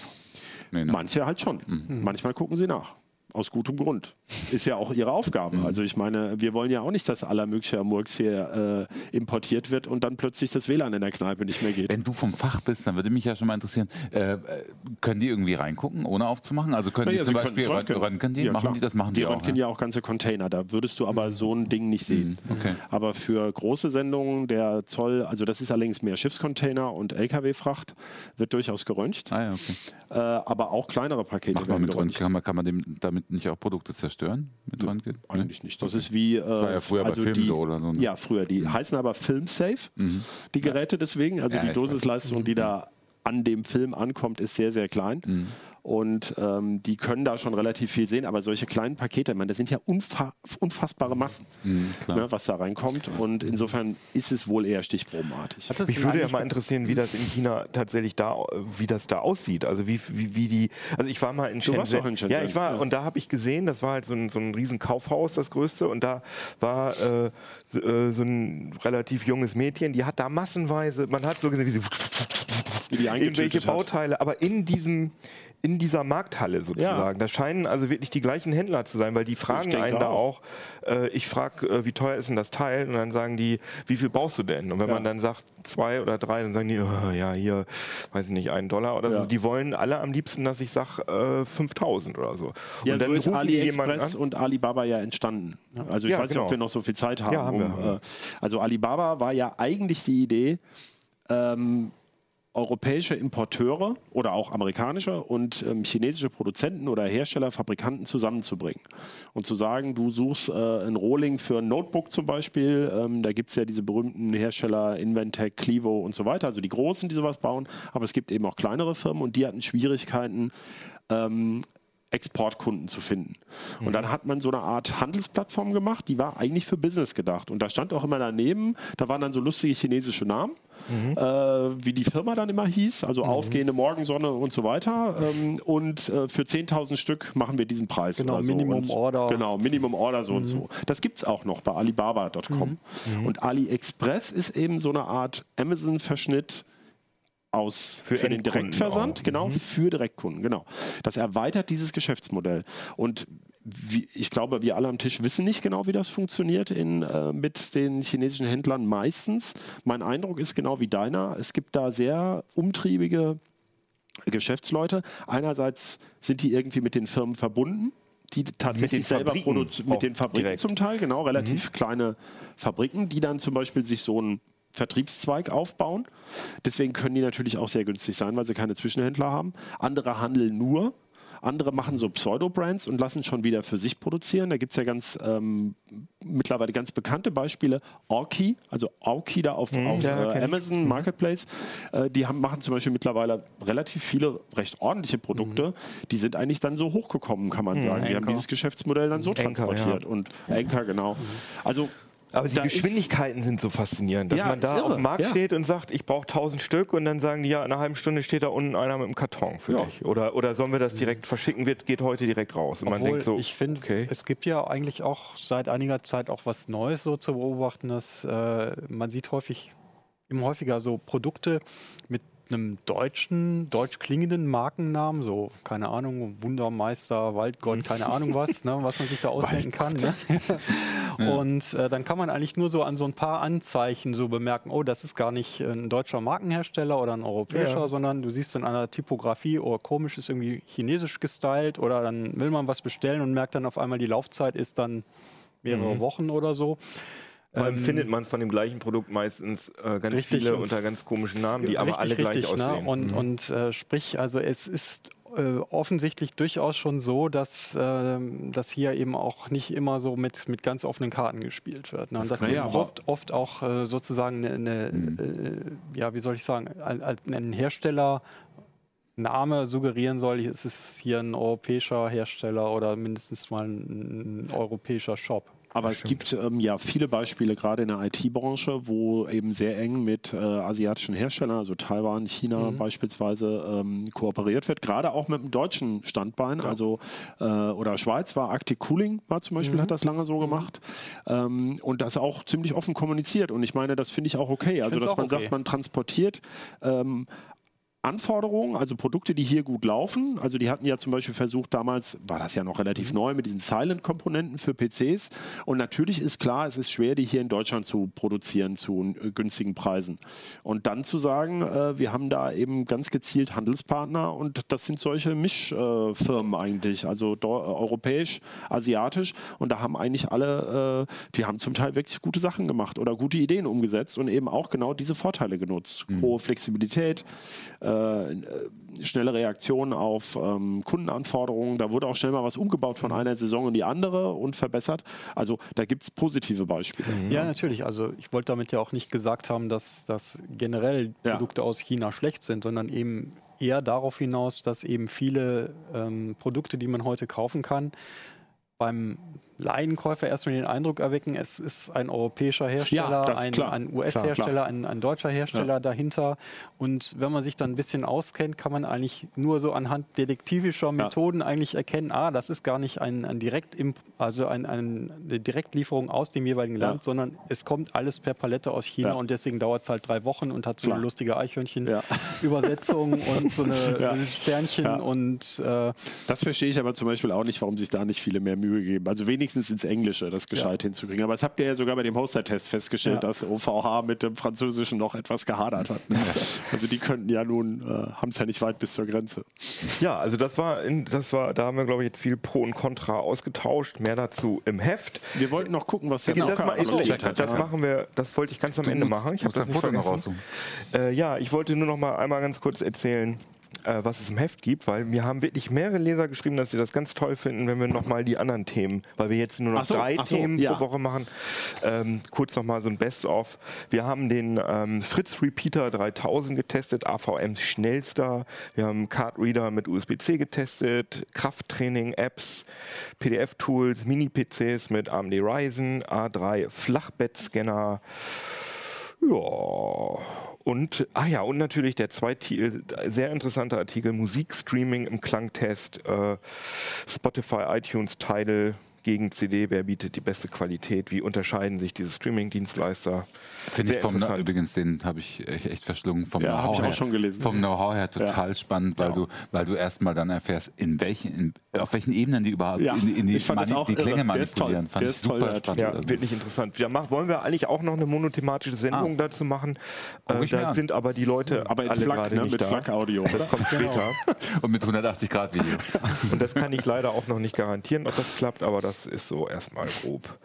Nee, ne? Manche halt schon. Mhm. Manchmal gucken sie nach. Aus gutem Grund. Ist ja auch ihre Aufgabe. Mhm. Also ich meine, wir wollen ja auch nicht, dass aller möglicher Murks hier äh, importiert wird und dann plötzlich das WLAN in der Kneipe nicht mehr geht. Wenn du vom Fach bist, dann würde mich ja schon mal interessieren, äh, äh, können die irgendwie reingucken, ohne aufzumachen? Also können Naja, die zum sie Beispiel röntgen, röntgen die? Ja, machen klar. die das? Machen die, die auch. röntgen ja? ja auch ganze Container. Da würdest du aber so ein Ding nicht sehen. Mhm. okay. Aber für große Sendungen, der Zoll, also das ist allerdings mehr Schiffscontainer und LKW-Fracht, wird durchaus geröntgt. Ah ja, okay. Äh, aber auch kleinere Pakete Macht man mit geröntgt. Röntgen, kann man, kann man dem, damit nicht auch Produkte zerstören? Mit Röntgen? Eigentlich nicht. Das ist wie. Äh, war ja früher bei Filmen die, so oder so, ne? Ja, früher. Die heißen aber Filmsafe, die Geräte deswegen. Also Ja, die. Dosisleistung, die da an dem Film ankommt, ist sehr, sehr klein. Mhm. Und ähm, die können da schon relativ viel sehen, aber solche kleinen Pakete, ich meine, das sind ja unfa unfassbare Massen, Mhm, ne, was da reinkommt. Und insofern ist es wohl eher stichprobenartig. Hat das Mich würde ja mal interessieren, wie das in China tatsächlich da, wie das da aussieht. Also wie, wie, wie die, also ich war mal in Du Shenzhen. warst auch in Shenzhen, Ja, ich war ja. und da habe ich gesehen, das war halt so ein, so ein riesen Kaufhaus, das größte, und da war äh, so, äh, so ein relativ junges Mädchen, die hat da massenweise, man hat so gesehen, wie sie Wie die irgendwelche. Bauteile, aber in diesem in dieser Markthalle sozusagen. Da scheinen also wirklich die gleichen Händler zu sein, weil die fragen einen da auch. auch, äh, ich frage, äh, wie teuer ist denn das Teil? Und dann sagen die, wie viel brauchst du denn? Und wenn Ja. man dann sagt zwei oder drei, dann sagen die, oh, ja, hier, weiß ich nicht, einen Dollar oder Ja. so. Die wollen alle am liebsten, dass ich sage, äh, 5000 oder so. Ja, und so dann ist die jemanden AliExpress und Alibaba ja entstanden. Also ich Ja, weiß nicht, ob genau. wir noch so viel Zeit haben. Ja, haben um. Äh, also Alibaba war ja eigentlich die Idee, ähm, europäische Importeure oder auch amerikanische und ähm, chinesische Produzenten oder Hersteller, Fabrikanten zusammenzubringen. Und zu sagen, du suchst äh, ein Rohling für ein Notebook zum Beispiel, ähm, da gibt es ja diese berühmten Hersteller Inventec, Clivo und so weiter, also die großen, die sowas bauen, aber es gibt eben auch kleinere Firmen und die hatten Schwierigkeiten, ähm, Exportkunden zu finden. Und dann hat man so eine Art Handelsplattform gemacht, die war eigentlich für Business gedacht. Und da stand auch immer daneben, da waren dann so lustige chinesische Namen, äh, wie die Firma dann immer hieß, also aufgehende Morgensonne und so weiter. Ähm, und äh, für 10.000 Stück machen wir diesen Preis. Genau, oder so. Minimum und, Order. Genau, Minimum Order so und so. Das gibt es auch noch bei Alibaba.com. Und AliExpress ist eben so eine Art Amazon-Verschnitt aus für, Für den Direktversand, auch. genau, für Direktkunden, genau. Das erweitert dieses Geschäftsmodell. Und wie, ich glaube, wir alle am Tisch wissen nicht genau, wie das funktioniert in, äh, mit den chinesischen Händlern meistens. Mein Eindruck ist genau wie deiner. Es gibt da sehr umtriebige Geschäftsleute. Einerseits sind die irgendwie mit den Firmen verbunden, die tatsächlich selber Fabriken produzieren, mit den Fabriken direkt. zum Teil, genau, relativ kleine Fabriken, die dann zum Beispiel sich so einen Vertriebszweig aufbauen. Deswegen können die natürlich auch sehr günstig sein, weil sie keine Zwischenhändler haben. Andere handeln nur. Andere machen so Pseudo-Brands und lassen schon wieder für sich produzieren. Da gibt es ja ganz ähm, mittlerweile ganz bekannte Beispiele. Orki, also Orki da auf, auf ja, äh. Amazon Marketplace, äh, die haben, machen zum Beispiel mittlerweile relativ viele recht ordentliche Produkte. Die sind eigentlich dann so hochgekommen, kann man sagen. Die haben Anker. dieses Geschäftsmodell dann so Anker, transportiert. ja. Und Anker, genau. Also Aber die da Geschwindigkeiten sind so faszinierend, dass Ja, man da auf dem Markt ja. steht und sagt, ich brauche 1000 Stück und dann sagen die, ja, in einer halben Stunde steht da unten einer mit dem Karton für Ja. dich. Oder, oder sollen wir das direkt verschicken, wird, geht heute direkt raus. Und man Obwohl, denkt so, ich finde, okay. es gibt ja eigentlich auch seit einiger Zeit auch was Neues so zu beobachten, dass äh, man sieht häufig, immer häufiger so Produkte mit einem deutschen, deutsch klingenden Markennamen, so, keine Ahnung, Wundermeister, Waldgott, keine Ahnung was, ne, was man sich da ausdenken kann. Ne? Und äh, dann kann man eigentlich nur so an so ein paar Anzeichen so bemerken, oh, das ist gar nicht ein deutscher Markenhersteller oder ein europäischer, Ja. sondern du siehst in einer Typografie, oh, komisch, ist irgendwie chinesisch gestylt oder dann will man was bestellen und merkt dann auf einmal, die Laufzeit ist dann mehrere Wochen oder so. Vor allem Ähm, findet man von dem gleichen Produkt meistens äh, ganz Richtig, viele unter ganz komischen Namen, die aber alle gleich aussehen. Ne? Und, Mhm. und äh, sprich, also es ist äh, offensichtlich durchaus schon so, dass, ähm, dass hier eben auch nicht immer so mit, mit ganz offenen Karten gespielt wird. Ne? Und dass Na ja, eben oft, oft auch äh, sozusagen eine, eine äh, ja, wie soll ich sagen, ein, ein- ein Hersteller Name suggerieren soll, es ist hier ein europäischer Hersteller oder mindestens mal ein, ein europäischer Shop. Aber es gibt ähm, ja viele Beispiele, gerade in der IT-Branche, wo eben sehr eng mit äh, asiatischen Herstellern, also Taiwan, China beispielsweise, ähm, kooperiert wird. Gerade auch mit dem deutschen Standbein, also äh, oder Schweiz war Arctic Cooling, war zum Beispiel, hat das lange so gemacht. Ähm, und das auch ziemlich offen kommuniziert. Und ich meine, das finde ich auch okay. Also, dass man okay. sagt, man transportiert ähm, Anforderungen, also Produkte, die hier gut laufen. Also die hatten ja zum Beispiel versucht, damals war das ja noch relativ Mhm. neu mit diesen Silent-Komponenten für PCs. Und natürlich ist klar, es ist schwer, die hier in Deutschland zu produzieren zu äh, günstigen Preisen. Und dann zu sagen, äh, wir haben da eben ganz gezielt Handelspartner und das sind solche Mischfirmen äh, eigentlich, also äh, europäisch, asiatisch. Und da haben eigentlich alle, äh, die haben zum Teil wirklich gute Sachen gemacht oder gute Ideen umgesetzt und eben auch genau diese Vorteile genutzt. Hohe Flexibilität, äh, schnelle Reaktion auf ähm, Kundenanforderungen. Da wurde auch schnell mal was umgebaut von einer Saison in die andere und verbessert. Also da gibt es positive Beispiele. Ja, natürlich. Also ich wollte damit ja auch nicht gesagt haben, dass, dass generell Ja. Produkte aus China schlecht sind, sondern eben eher darauf hinaus, dass eben viele ähm, Produkte, die man heute kaufen kann, beim Laienkäufer erstmal den Eindruck erwecken, es ist ein europäischer Hersteller, das- ein, ein US-Hersteller, ein, ein deutscher Hersteller dahinter. Und wenn man sich dann ein bisschen auskennt, kann man eigentlich nur so anhand detektivischer Methoden eigentlich erkennen, ah, das ist gar nicht ein, ein Direkt also ein, ein, eine Direktlieferung aus dem jeweiligen Ja. Land, sondern es kommt alles per Palette aus China Ja. und deswegen dauert es halt drei Wochen und hat so Klar. eine lustige Ja. Eichhörnchen-Übersetzung und so eine Ja. Sternchen Ja. und äh, Das verstehe ich aber zum Beispiel auch nicht, warum sich da nicht viele mehr Mühe geben. Also wenigstens ins Englische das gescheit hinzukriegen. Aber das habt ihr ja sogar bei dem Hoster-Test festgestellt, Ja. dass OVH mit dem Französischen noch etwas gehadert hat. ne? Also die könnten ja nun, äh, haben es ja nicht weit bis zur Grenze. Ja, also das war, in, das war, da haben wir glaube ich jetzt viel Pro und Contra ausgetauscht. Mehr dazu im Heft. Wir wollten noch gucken, was der Genau, das, mal, ich, hat. das machen wir, das wollte ich ganz am Du Ende musst- machen. Ich habe das nicht Foto noch vergessen. Äh, ja, ich wollte nur noch mal einmal ganz kurz erzählen, äh, was es im Heft gibt, weil mir haben wirklich mehrere Leser geschrieben, dass sie das ganz toll finden, wenn wir noch mal die anderen Themen, weil wir jetzt nur noch so, drei so, Themen ja. pro Woche machen, ähm, kurz noch mal so ein Best-of. Wir haben den ähm, Fritz Repeater 3000 getestet, AVMs schnellster. Wir haben Card Reader mit USB-C getestet, Krafttraining, Apps, PDF-Tools, Mini-PCs mit AMD Ryzen, A3 Flachbettscanner. Ja. Und, ah ja, und natürlich der zweite, sehr interessante Artikel, Musikstreaming im Klangtest, äh, Spotify, iTunes, Tidal gegen CD, wer bietet die beste Qualität, wie unterscheiden sich diese Streaming-Dienstleister. Finde ich vom, übrigens, den habe ich echt verschlungen. Vom Ja, Know-how her, schon gelesen. Vom Know-how her total spannend, weil Ja. du, weil du erstmal dann erfährst, in welchen, in, auf welchen Ebenen die überhaupt Ja, in, in die, ich fand das mani- auch die irre. Klänge Der ist toll. manipulieren. Fand Der ich ist toll, spannend. Ja, Also, wirklich interessant. Wir mach, wollen wir eigentlich auch noch eine monothematische Sendung dazu machen? Äh, da sind aber die Leute Aber alle gerade ne, nicht mit da. Flak-Audio. Das kommt später. Und mit 180 Grad Video. Und das kann ich leider auch noch nicht garantieren, ob das klappt, aber das ist so erstmal grob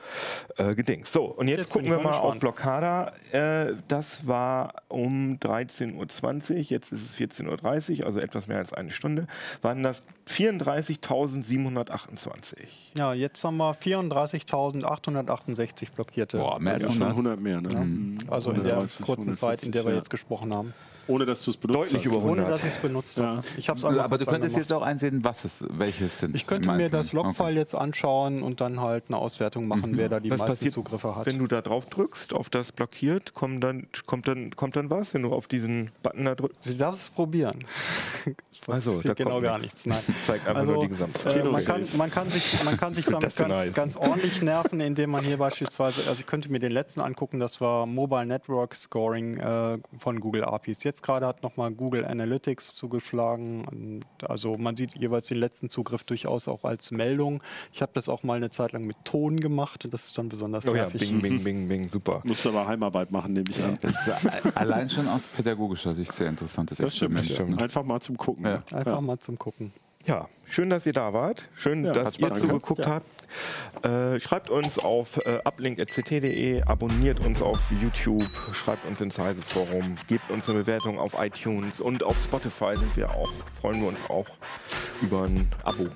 äh, gedingt. So, und jetzt, Jetzt gucken wir mal auf. Blockada. Äh, das war um 13.20 Uhr, jetzt ist es 14.30 Uhr, also etwas mehr als eine Stunde. Waren das 34.728. ja, jetzt haben wir 34.868 blockierte. Boah, mehr als Ja, schon 100. 100 mehr. Ne? Mhm. Also in der 130, kurzen Zeit, in der wir 140, jetzt gesprochen haben. Ohne dass du es benutzt Deutlich hast. über Ohne 100. dass ich es benutzt Ja. habe. Ich habe es einfach Aber du könntest jetzt auch einsehen, was es, welche es sind. Ich könnte mir das Logfile Okay. jetzt anschauen und dann halt eine Auswertung machen, wer da die Was meisten passiert, Zugriffe hat. wenn du da drauf drückst, auf das blockiert, kommt dann, kommt dann, kommt dann was, wenn du auf diesen Button da drückst? Sie darf es probieren. Also, da genau kommt gar nichts. nichts. Nein. Zeigt einfach Also, nur die gesamte äh, man, kann, man, kann sich, man kann sich damit ganz, nice. ganz ordentlich nerven, indem man hier beispielsweise, also ich könnte mir den letzten angucken, das war Mobile Network Scoring äh, von Google APIs. Jetzt jetzt gerade hat nochmal Google Analytics zugeschlagen. Und also man sieht jeweils den letzten Zugriff durchaus auch als Meldung. Ich habe das auch mal eine Zeit lang mit Ton gemacht. Das ist dann besonders Oh ja, nervig. bing, bing, bing, bing, super. Musst aber Heimarbeit machen, nehme ich an. Das ist allein schon aus pädagogischer Sicht sehr interessantes Das stimmt. Experiment. ne? Einfach mal zum Gucken. Ja. Einfach Ja. mal zum Gucken. Ja, schön, dass ihr da wart. Schön, Ja, dass ihr zugeguckt habt. Äh, schreibt uns auf äh, uplink.ct.de, abonniert uns auf YouTube, schreibt uns ins Heise-Forum, gebt uns eine Bewertung auf iTunes und auf Spotify sind wir auch. Freuen wir uns auch über ein Abo.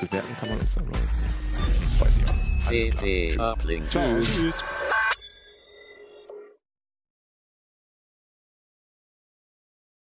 Bewerten kann man uns da, glaube ich. Weiß ich auch nicht. CD Uplink. Ciao. Tschüss.